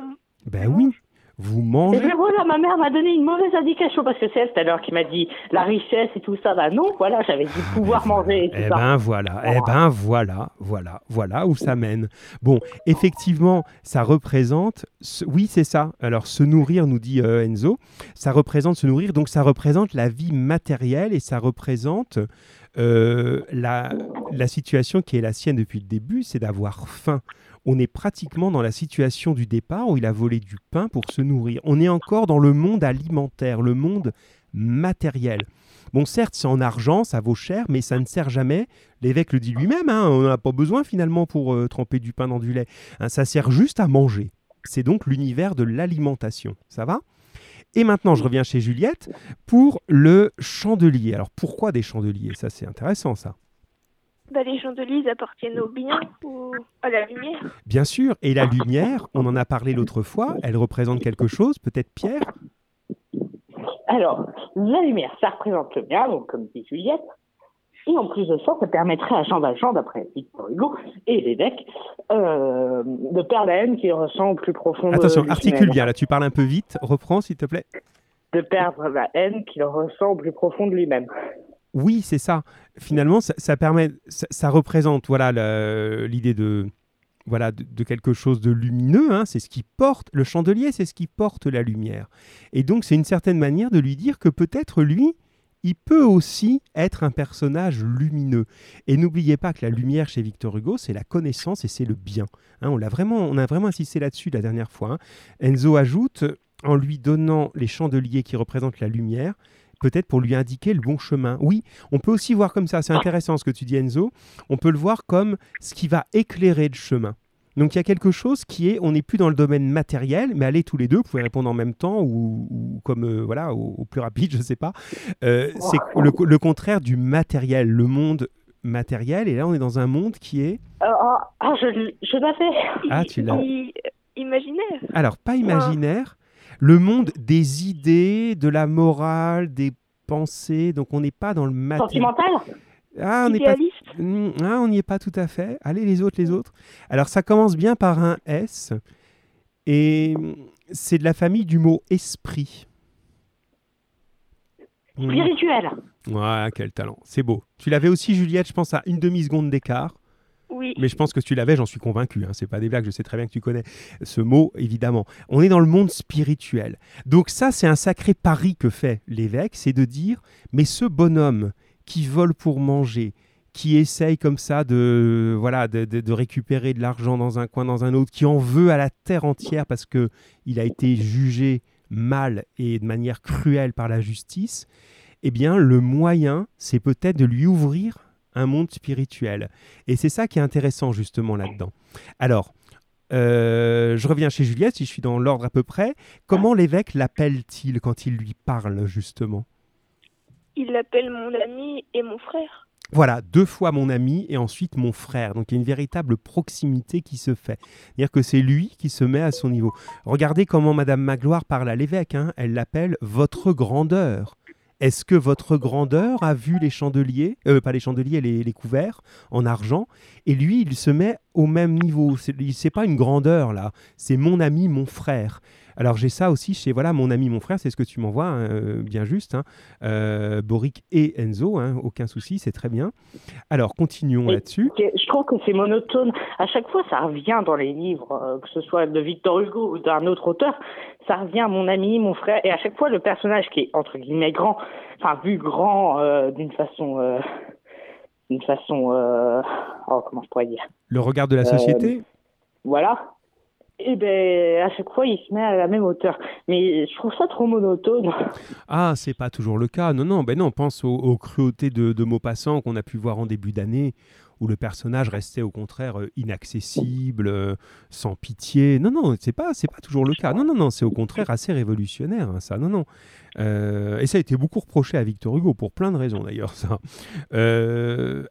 Ben oui, vous Et mangez. bien voilà, ma mère m'a donné une mauvaise indication parce que c'est elle tout à l'heure qui m'a dit la richesse et tout ça. Bah non, voilà, j'avais dit pouvoir manger et tout Eh ça. ben voilà, eh ben voilà, voilà, voilà où ça mène. Bon, effectivement, ça représente, ce- oui c'est ça. Alors se nourrir, nous dit euh, Enzo, ça représente se nourrir, donc ça représente la vie matérielle et ça représente euh, la, la situation qui est la sienne depuis le début, c'est d'avoir faim. On est pratiquement dans la situation du départ où il a volé du pain pour se nourrir. On est encore dans le monde alimentaire, le monde matériel. Bon, certes, c'est en argent, ça vaut cher, mais ça ne sert jamais. L'évêque le dit lui-même, hein, on n'en a pas besoin finalement pour euh, tremper du pain dans du lait. Hein, ça sert juste à manger. C'est donc l'univers de l'alimentation. Ça va? Et maintenant, je reviens chez Juliette pour le chandelier. Alors, pourquoi des chandeliers? Ça, c'est intéressant, ça. Bah, les chandeliers, appartiennent au bien ou à la lumière. Bien sûr, et la lumière, on en a parlé l'autre fois, elle représente quelque chose, peut-être Pierre? Alors, la lumière, ça représente le bien, donc comme dit Juliette. Et en plus de ça, ça permettrait à Jean Valjean, d'après Victor Hugo et l'évêque, euh, de perdre la haine qui ressent au plus profond de Attention, articule bien, là tu parles un peu vite, reprends s'il te plaît. De perdre la haine qu'il ressent au plus profond de lui-même. Oui, c'est ça. Finalement, ça, permet, ça, représente voilà l'idée de voilà, de, quelque chose de lumineux. Hein, c'est ce qui porte le chandelier, c'est ce qui porte la lumière. Et donc, c'est une certaine manière de lui dire que peut-être lui, il peut aussi être un personnage lumineux. Et n'oubliez pas que la lumière chez Victor Hugo, c'est la connaissance et c'est le bien. Hein, on, l'a vraiment, on a vraiment insisté là-dessus la dernière fois. Hein. Enzo ajoute, en lui donnant les chandeliers qui représentent la lumière, peut-être pour lui indiquer le bon chemin. Oui, on peut aussi voir comme ça, c'est intéressant ce que tu dis Enzo, on peut le voir comme ce qui va éclairer le chemin. Donc il y a quelque chose qui est, on n'est plus dans le domaine matériel, mais allez tous les deux, vous pouvez répondre en même temps ou, comme euh, voilà, au, plus rapide, je ne sais pas. Euh, c'est le, contraire du matériel, le monde matériel, et là on est dans un monde qui est. Euh, ah, ah, je, je l'avais. Ah, tu l'as. Imaginaire. Alors pas imaginaire, le monde des idées, de la morale, des pensées. Donc on n'est pas dans le matériel. Sentimental? Ah, on n'est pas. Hmm, ah, on n'y est pas tout à fait. Allez, les autres, les autres. Alors, ça commence bien par un S. Et c'est de la famille du mot esprit. Hmm. Spirituel. Ouais, quel talent. C'est beau. Tu l'avais aussi, Juliette, je pense, à une demi-seconde d'écart. Mais je pense que tu l'avais, j'en suis convaincu. Hein. C'est pas des blagues, je sais très bien que tu connais ce mot, évidemment. On est dans le monde spirituel. Donc ça, c'est un sacré pari que fait l'évêque, c'est de dire, mais ce bonhomme qui vole pour manger, qui essaye comme ça de, voilà, de, récupérer de l'argent dans un coin, dans un autre, qui en veut à la terre entière parce que il a été jugé mal et de manière cruelle par la justice, eh bien, le moyen, c'est peut-être de lui ouvrir un monde spirituel. Et c'est ça qui est intéressant justement là-dedans. Alors, euh, je reviens chez Juliette, si je suis dans l'ordre à peu près. Comment l'évêque l'appelle-t-il quand il lui parle justement? Il l'appelle mon ami et mon frère. Voilà, deux fois mon ami et ensuite mon frère. Donc il y a une véritable proximité qui se fait. C'est-à-dire que c'est lui qui se met à son niveau. Regardez comment Madame Magloire parle à l'évêque. Hein. Elle l'appelle votre grandeur. Est-ce que votre grandeur a vu les chandeliers, euh, pas les chandeliers, les, les, couverts en argent Et lui, il se met au même niveau. C'est pas une grandeur là, c'est mon ami, mon frère. Alors j'ai ça aussi chez voilà mon ami, mon frère, c'est ce que tu m'envoies, hein, euh, bien juste. Hein. Euh, Boric et Enzo, hein, aucun souci, c'est très bien. Alors continuons là-dessus. Je trouve que c'est monotone. À chaque fois, ça revient dans les livres, euh, que ce soit de Victor Hugo ou d'un autre auteur. Ça revient mon ami, mon frère, et à chaque fois le personnage qui est entre guillemets grand, enfin vu grand d'une façon, d'une façon, oh comment je pourrais dire? Le regard de la société? Voilà et eh ben à chaque fois il se met à la même hauteur. Mais je trouve ça trop monotone. Ah, c'est pas toujours le cas. Non, non, ben non, pense aux, cruautés de, de Maupassant qu'on a pu voir en début d'année, où le personnage restait au contraire euh, inaccessible, euh, sans pitié. Non, non, c'est pas, c'est pas toujours le cas. Non, non, non, c'est au contraire assez révolutionnaire, hein, ça. Non, non. Euh, et ça a été beaucoup reproché à Victor Hugo pour plein de raisons d'ailleurs, ça.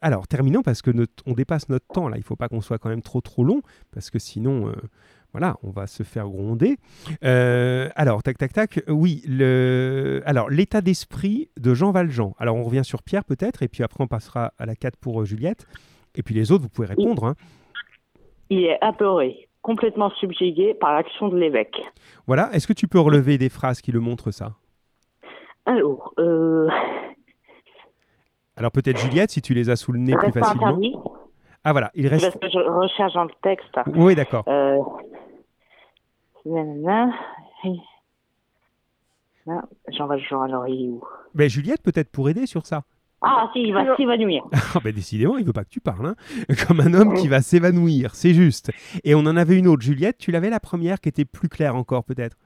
alors, terminons parce que on dépasse notre temps là. Il faut pas qu'on soit quand même trop trop long parce que sinon voilà, on va se faire gronder. Euh, alors, tac, tac, tac. Oui, le... alors l'état d'esprit de Jean Valjean. Alors, on revient sur Pierre peut-être, et puis après, on passera à la 4 pour euh, Juliette. Et puis les autres, vous pouvez répondre. Hein. Il est apeuré, complètement subjugué par l'action de l'évêque. Voilà, est-ce que tu peux relever des phrases qui le montrent ça? Alors, euh... alors peut-être Juliette, si tu les as sous le nez plus facilement. Ah voilà, il reste. je recherche dans le texte. Oui, d'accord. Euh... Jean Valjean, alors il est où ben, Juliette, peut-être pour aider sur ça. Ah, si, il va s'évanouir. Ah, ben, décidément, il veut pas que tu parles. Hein. Comme un homme qui va s'évanouir, c'est juste. Et on en avait une autre. Juliette, tu l'avais la première qui était plus claire encore, peut-être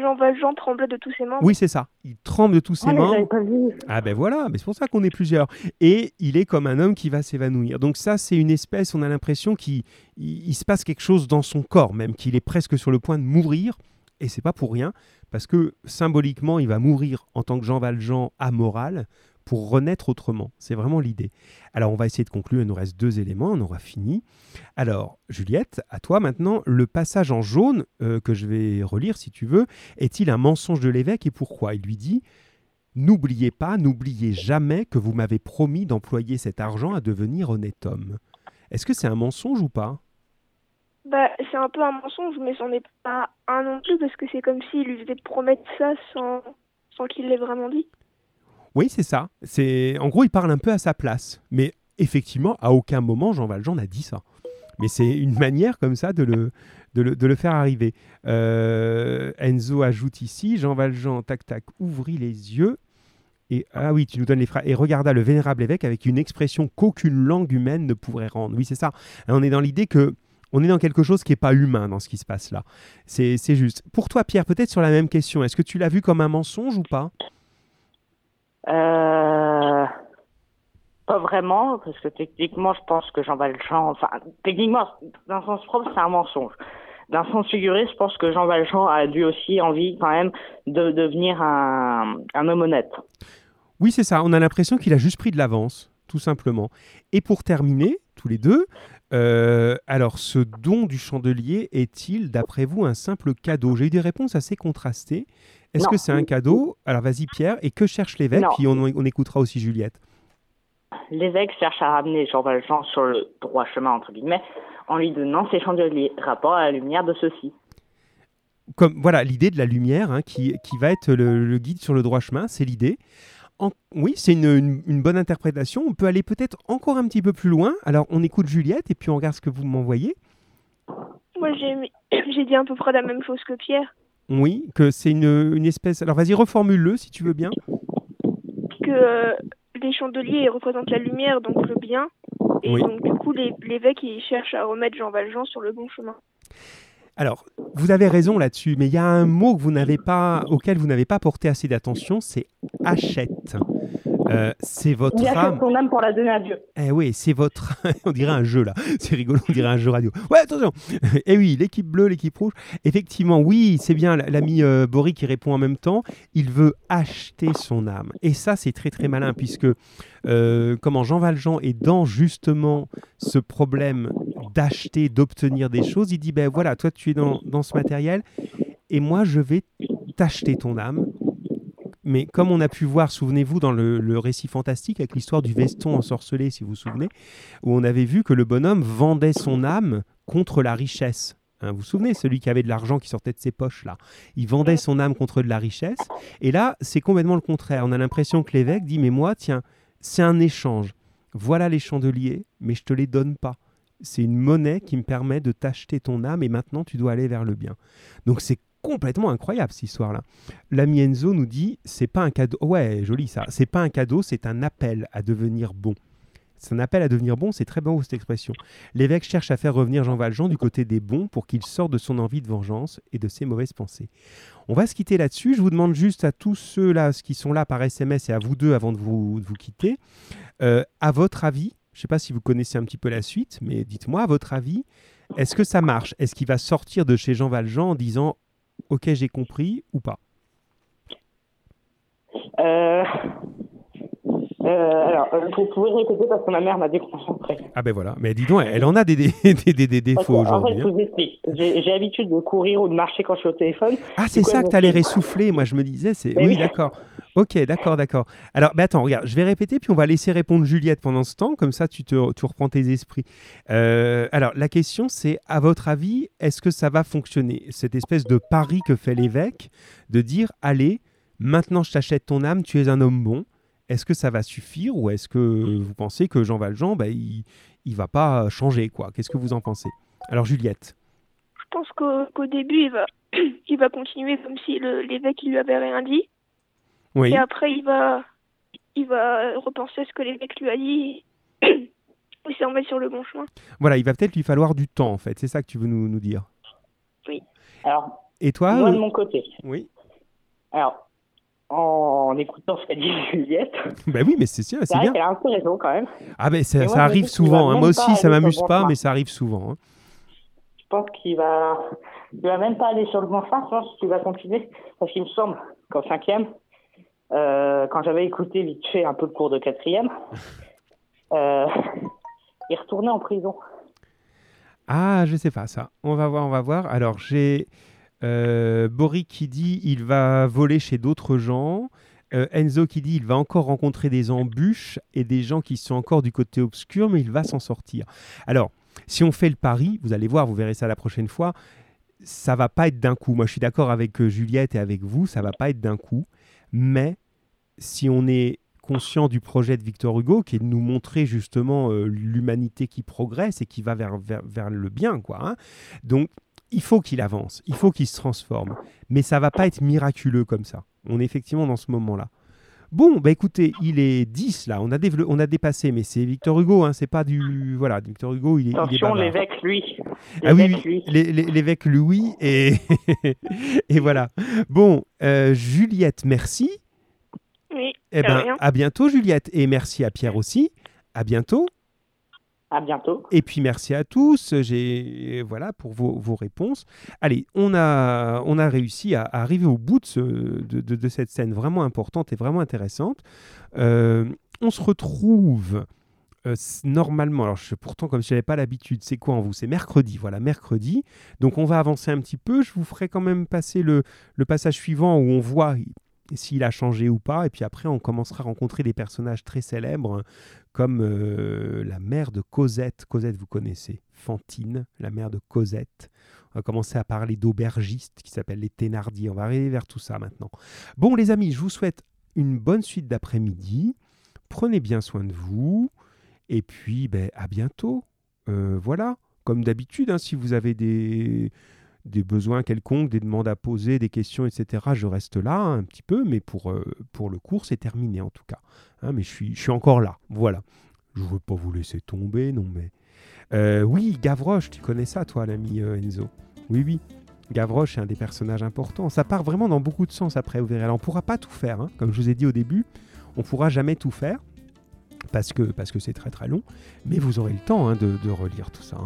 Jean Valjean tremble de tous ses membres. Oui, c'est ça. Il tremble de tous ses ah, membres. Pas vu. Ah ben voilà, mais c'est pour ça qu'on est plusieurs. Et il est comme un homme qui va s'évanouir. Donc ça, c'est une espèce, on a l'impression qu'il il, se passe quelque chose dans son corps même, qu'il est presque sur le point de mourir. Et c'est pas pour rien, parce que symboliquement, il va mourir en tant que Jean Valjean amoral pour renaître autrement. C'est vraiment l'idée. Alors, on va essayer de conclure. Il nous reste deux éléments. On aura fini. Alors, Juliette, à toi maintenant. Le passage en jaune euh, que je vais relire, si tu veux, est-il un mensonge de l'évêque et pourquoi? Il lui dit N'oubliez pas, n'oubliez jamais que vous m'avez promis d'employer cet argent à devenir honnête homme. Est-ce que c'est un mensonge ou pas? Bah, c'est un peu un mensonge, mais c'en est pas un non plus, parce que c'est comme s'il lui faisait promettre ça sans, sans qu'il l'ait vraiment dit. Oui, c'est ça. C'est En gros, il parle un peu à sa place. Mais effectivement, à aucun moment, Jean Valjean n'a dit ça. Mais c'est une manière comme ça de le, faire arriver. Euh, Enzo ajoute ici, Jean Valjean, tac tac, ouvrit les yeux. Et ah oui, tu nous donnes les phrases. Et regarda le vénérable évêque avec une expression qu'aucune langue humaine ne pourrait rendre. Oui, c'est ça. On est dans l'idée que on est dans quelque chose qui n'est pas humain dans ce qui se passe là. C'est c'est juste. Pour toi, Pierre, peut-être sur la même question, est-ce que tu l'as vu comme un mensonge ou pas? Euh, Pas vraiment, parce que techniquement, je pense que Jean Valjean, enfin, techniquement, d'un sens propre, c'est un mensonge. D'un sens figuré, je pense que Jean Valjean a dû aussi envie, quand même, de devenir un, un homme honnête. Oui, c'est ça. On a l'impression qu'il a juste pris de l'avance, tout simplement. Et pour terminer, tous les deux, euh, alors ce don du chandelier est-il, d'après vous, un simple cadeau? J'ai eu des réponses assez contrastées. Est-ce que c'est un cadeau? Alors vas-y, Pierre. Et que cherche l'évêque? Non. Puis on, on écoutera aussi Juliette. L'évêque cherche à ramener Jean Valjean sur le droit chemin, entre guillemets, en lui donnant ses chandeliers, rapport à la lumière de ceux-ci. Comme voilà l'idée de la lumière hein, qui, qui va être le, le guide sur le droit chemin, c'est l'idée. En- oui, c'est une, une- une bonne interprétation. On peut aller peut-être encore un petit peu plus loin. Alors on écoute Juliette et puis on regarde ce que vous m'envoyez. Moi, j'ai dit à peu près la même chose que Pierre, Oui, que c'est une, une espèce. Alors vas-y, reformule-le si tu veux bien. que euh, les chandeliers représentent la lumière, donc le bien. Et Oui. donc, du coup, les- l'évêque, il cherche à remettre Jean Valjean sur le bon chemin. Alors, vous avez raison là-dessus, mais il y a un mot que vous n'avez pas, auquel vous n'avez pas porté assez d'attention, c'est achète. Euh, c'est votre Il âme. son âme pour la donner à Dieu. Eh oui, c'est votre. on dirait un jeu là. C'est rigolo, on dirait un jeu radio. Ouais, attention. Eh oui, l'équipe bleue, l'équipe rouge. Effectivement, oui, c'est bien l'ami euh, Boris qui répond en même temps. Il veut acheter son âme. Et ça, c'est très très malin puisque euh, comment Jean Valjean est dans justement ce problème d'acheter, d'obtenir des choses. Il dit ben voilà, toi tu es dans, dans ce matériel et moi je vais t'acheter ton âme. Mais comme on a pu voir, souvenez-vous, dans le, récit fantastique avec l'histoire du veston ensorcelé, si vous vous souvenez, où on avait vu que le bonhomme vendait son âme contre la richesse. Hein, vous vous souvenez, celui qui avait de l'argent qui sortait de ses poches, là. Il vendait son âme contre de la richesse. Et là, c'est complètement le contraire. On a l'impression que l'évêque dit, mais moi, tiens, c'est un échange. Voilà les chandeliers, mais je te les donne pas. C'est une monnaie qui me permet de t'acheter ton âme et maintenant tu dois aller vers le bien. Donc c'est complètement incroyable cette histoire-là. L'ami Enzo nous dit c'est pas un cadeau. Ouais, joli ça. C'est pas un cadeau, c'est un appel à devenir bon. C'est un appel à devenir bon, c'est très beau cette expression. L'évêque cherche à faire revenir Jean Valjean du côté des bons pour qu'il sorte de son envie de vengeance et de ses mauvaises pensées. On va se quitter là-dessus. Je vous demande juste à tous ceux là qui sont là par SMS et à vous deux avant de vous, de vous quitter, euh, à votre avis, je ne sais pas si vous connaissez un petit peu la suite, mais dites-moi, à votre avis, est-ce que ça marche? Est-ce qu'il va sortir de chez Jean Valjean en disant Ok, j'ai compris ou pas? Euh... Euh, alors, euh, vous pouvez répéter parce que ma mère m'a déconcentré. Ah ben voilà, mais dis donc, elle en a des, des, des, des- défauts en fait, aujourd'hui. je hein. vous explique. J'ai l'habitude de courir ou de marcher quand je suis au téléphone. Ah, c'est ça que tu allais fils essouffler. Moi, je me disais, c'est. Mais Oui, d'accord. Ok, d'accord, d'accord. Alors, mais attends, regarde, je vais répéter, puis on va laisser répondre Juliette pendant ce temps, comme ça tu, te, tu reprends tes esprits. Euh, alors, la question, c'est, à votre avis, est-ce que ça va fonctionner? Cette espèce de pari que fait l'évêque, de dire, allez, maintenant je t'achète ton âme, tu es un homme bon. Est-ce que ça va suffire ou est-ce que vous pensez que Jean Valjean, bah, il ne va pas changer quoi? Qu'est-ce que vous en pensez? Alors, Juliette. Je pense qu'au début, il va, il va continuer comme si l'évêque lui avait rien dit. Oui. Et après, il va, il va repenser à ce que l'évêque lui a dit. Il s'en remettre sur le bon chemin. Voilà, il va peut-être lui falloir du temps, en fait. C'est ça que tu veux nous, nous dire? Alors, Et toi moi, de euh, mon côté. Oui. Alors, en écoutant ce qu'a dit Juliette, Ben oui, mais c'est sûr, c'est bien. qu'elle a un peu raison quand même. Ah ben ça, moi, ça arrive souvent. hein. Moi aussi, ça m'amuse pas, mais ça arrive souvent. hein. Je pense qu'il va, il va même pas aller sur le bon chemin. Je pense qu'il va continuer. Parce qu'il me semble qu'en cinquième, euh, quand j'avais écouté vite fait un peu le cours de quatrième, euh, il retournait en prison. Ah, je sais pas ça. On va voir, on va voir. Alors j'ai euh, Boric qui dit il va voler chez d'autres gens. Euh, Enzo qui dit il va encore rencontrer des embûches et des gens qui sont encore du côté obscur, mais il va s'en sortir. Alors, si on fait le pari, vous allez voir, vous verrez ça la prochaine fois, ça va pas être d'un coup. Moi, je suis d'accord avec euh, Juliette et avec vous, ça va pas être d'un coup. Mais si on est conscient du projet de Victor Hugo, qui est de nous montrer justement euh, l'humanité qui progresse et qui va vers le bien, quoi. hein. Donc, il faut qu'il avance, il faut qu'il se transforme, mais ça va pas être miraculeux comme ça. On est effectivement dans ce moment-là. Bon, bah écoutez, il est 10 là, on a, on a dépassé, mais c'est Victor Hugo, hein, c'est pas du... Voilà, Victor Hugo, il est... Attention, l'évêque, lui. Ah oui, L'évêque, oui, l'évêque Louis et, et voilà. Bon, euh, Juliette, merci. Oui, Eh ben, rien. à bientôt Juliette et merci à Pierre aussi. À bientôt. Bientôt. Et puis merci à tous. J'ai voilà pour vos, vos réponses. Allez, on a on a réussi à, arriver au bout de, ce- de, de- cette scène vraiment importante et vraiment intéressante. Euh, on se retrouve euh, normalement. Alors je, pourtant comme je n'avais pas l'habitude, c'est quoi en vous? C'est mercredi. Voilà mercredi. Donc on va avancer un petit peu. Je vous ferai quand même passer le, le passage suivant où on voit s'il a changé ou pas. Et puis après, on commencera à rencontrer des personnages très célèbres comme euh, la mère de Cosette. Cosette, vous connaissez. Fantine, la mère de Cosette. On va commencer à parler d'aubergistes qui s'appellent les Thénardier. On va arriver vers tout ça maintenant. Bon, les amis, je vous souhaite une bonne suite d'après-midi. Prenez bien soin de vous. Et puis, ben, à bientôt. Euh, voilà. Comme d'habitude, hein, si vous avez des, des besoins quelconques, des demandes à poser, des questions, etc., je reste là hein, un petit peu, mais pour, euh, pour le cours, c'est terminé en tout cas. Hein, mais je suis, je suis encore là, voilà. Je ne veux pas vous laisser tomber, non mais... Euh, oui, Gavroche, tu connais ça toi, l'ami euh, Enzo? Oui, oui. Gavroche est un des personnages importants. Ça part vraiment dans beaucoup de sens après, vous verrez. Alors, on ne pourra pas tout faire, hein. comme je vous ai dit au début, on ne pourra jamais tout faire, parce que parce que c'est très très long, mais vous aurez le temps de, de relire tout ça.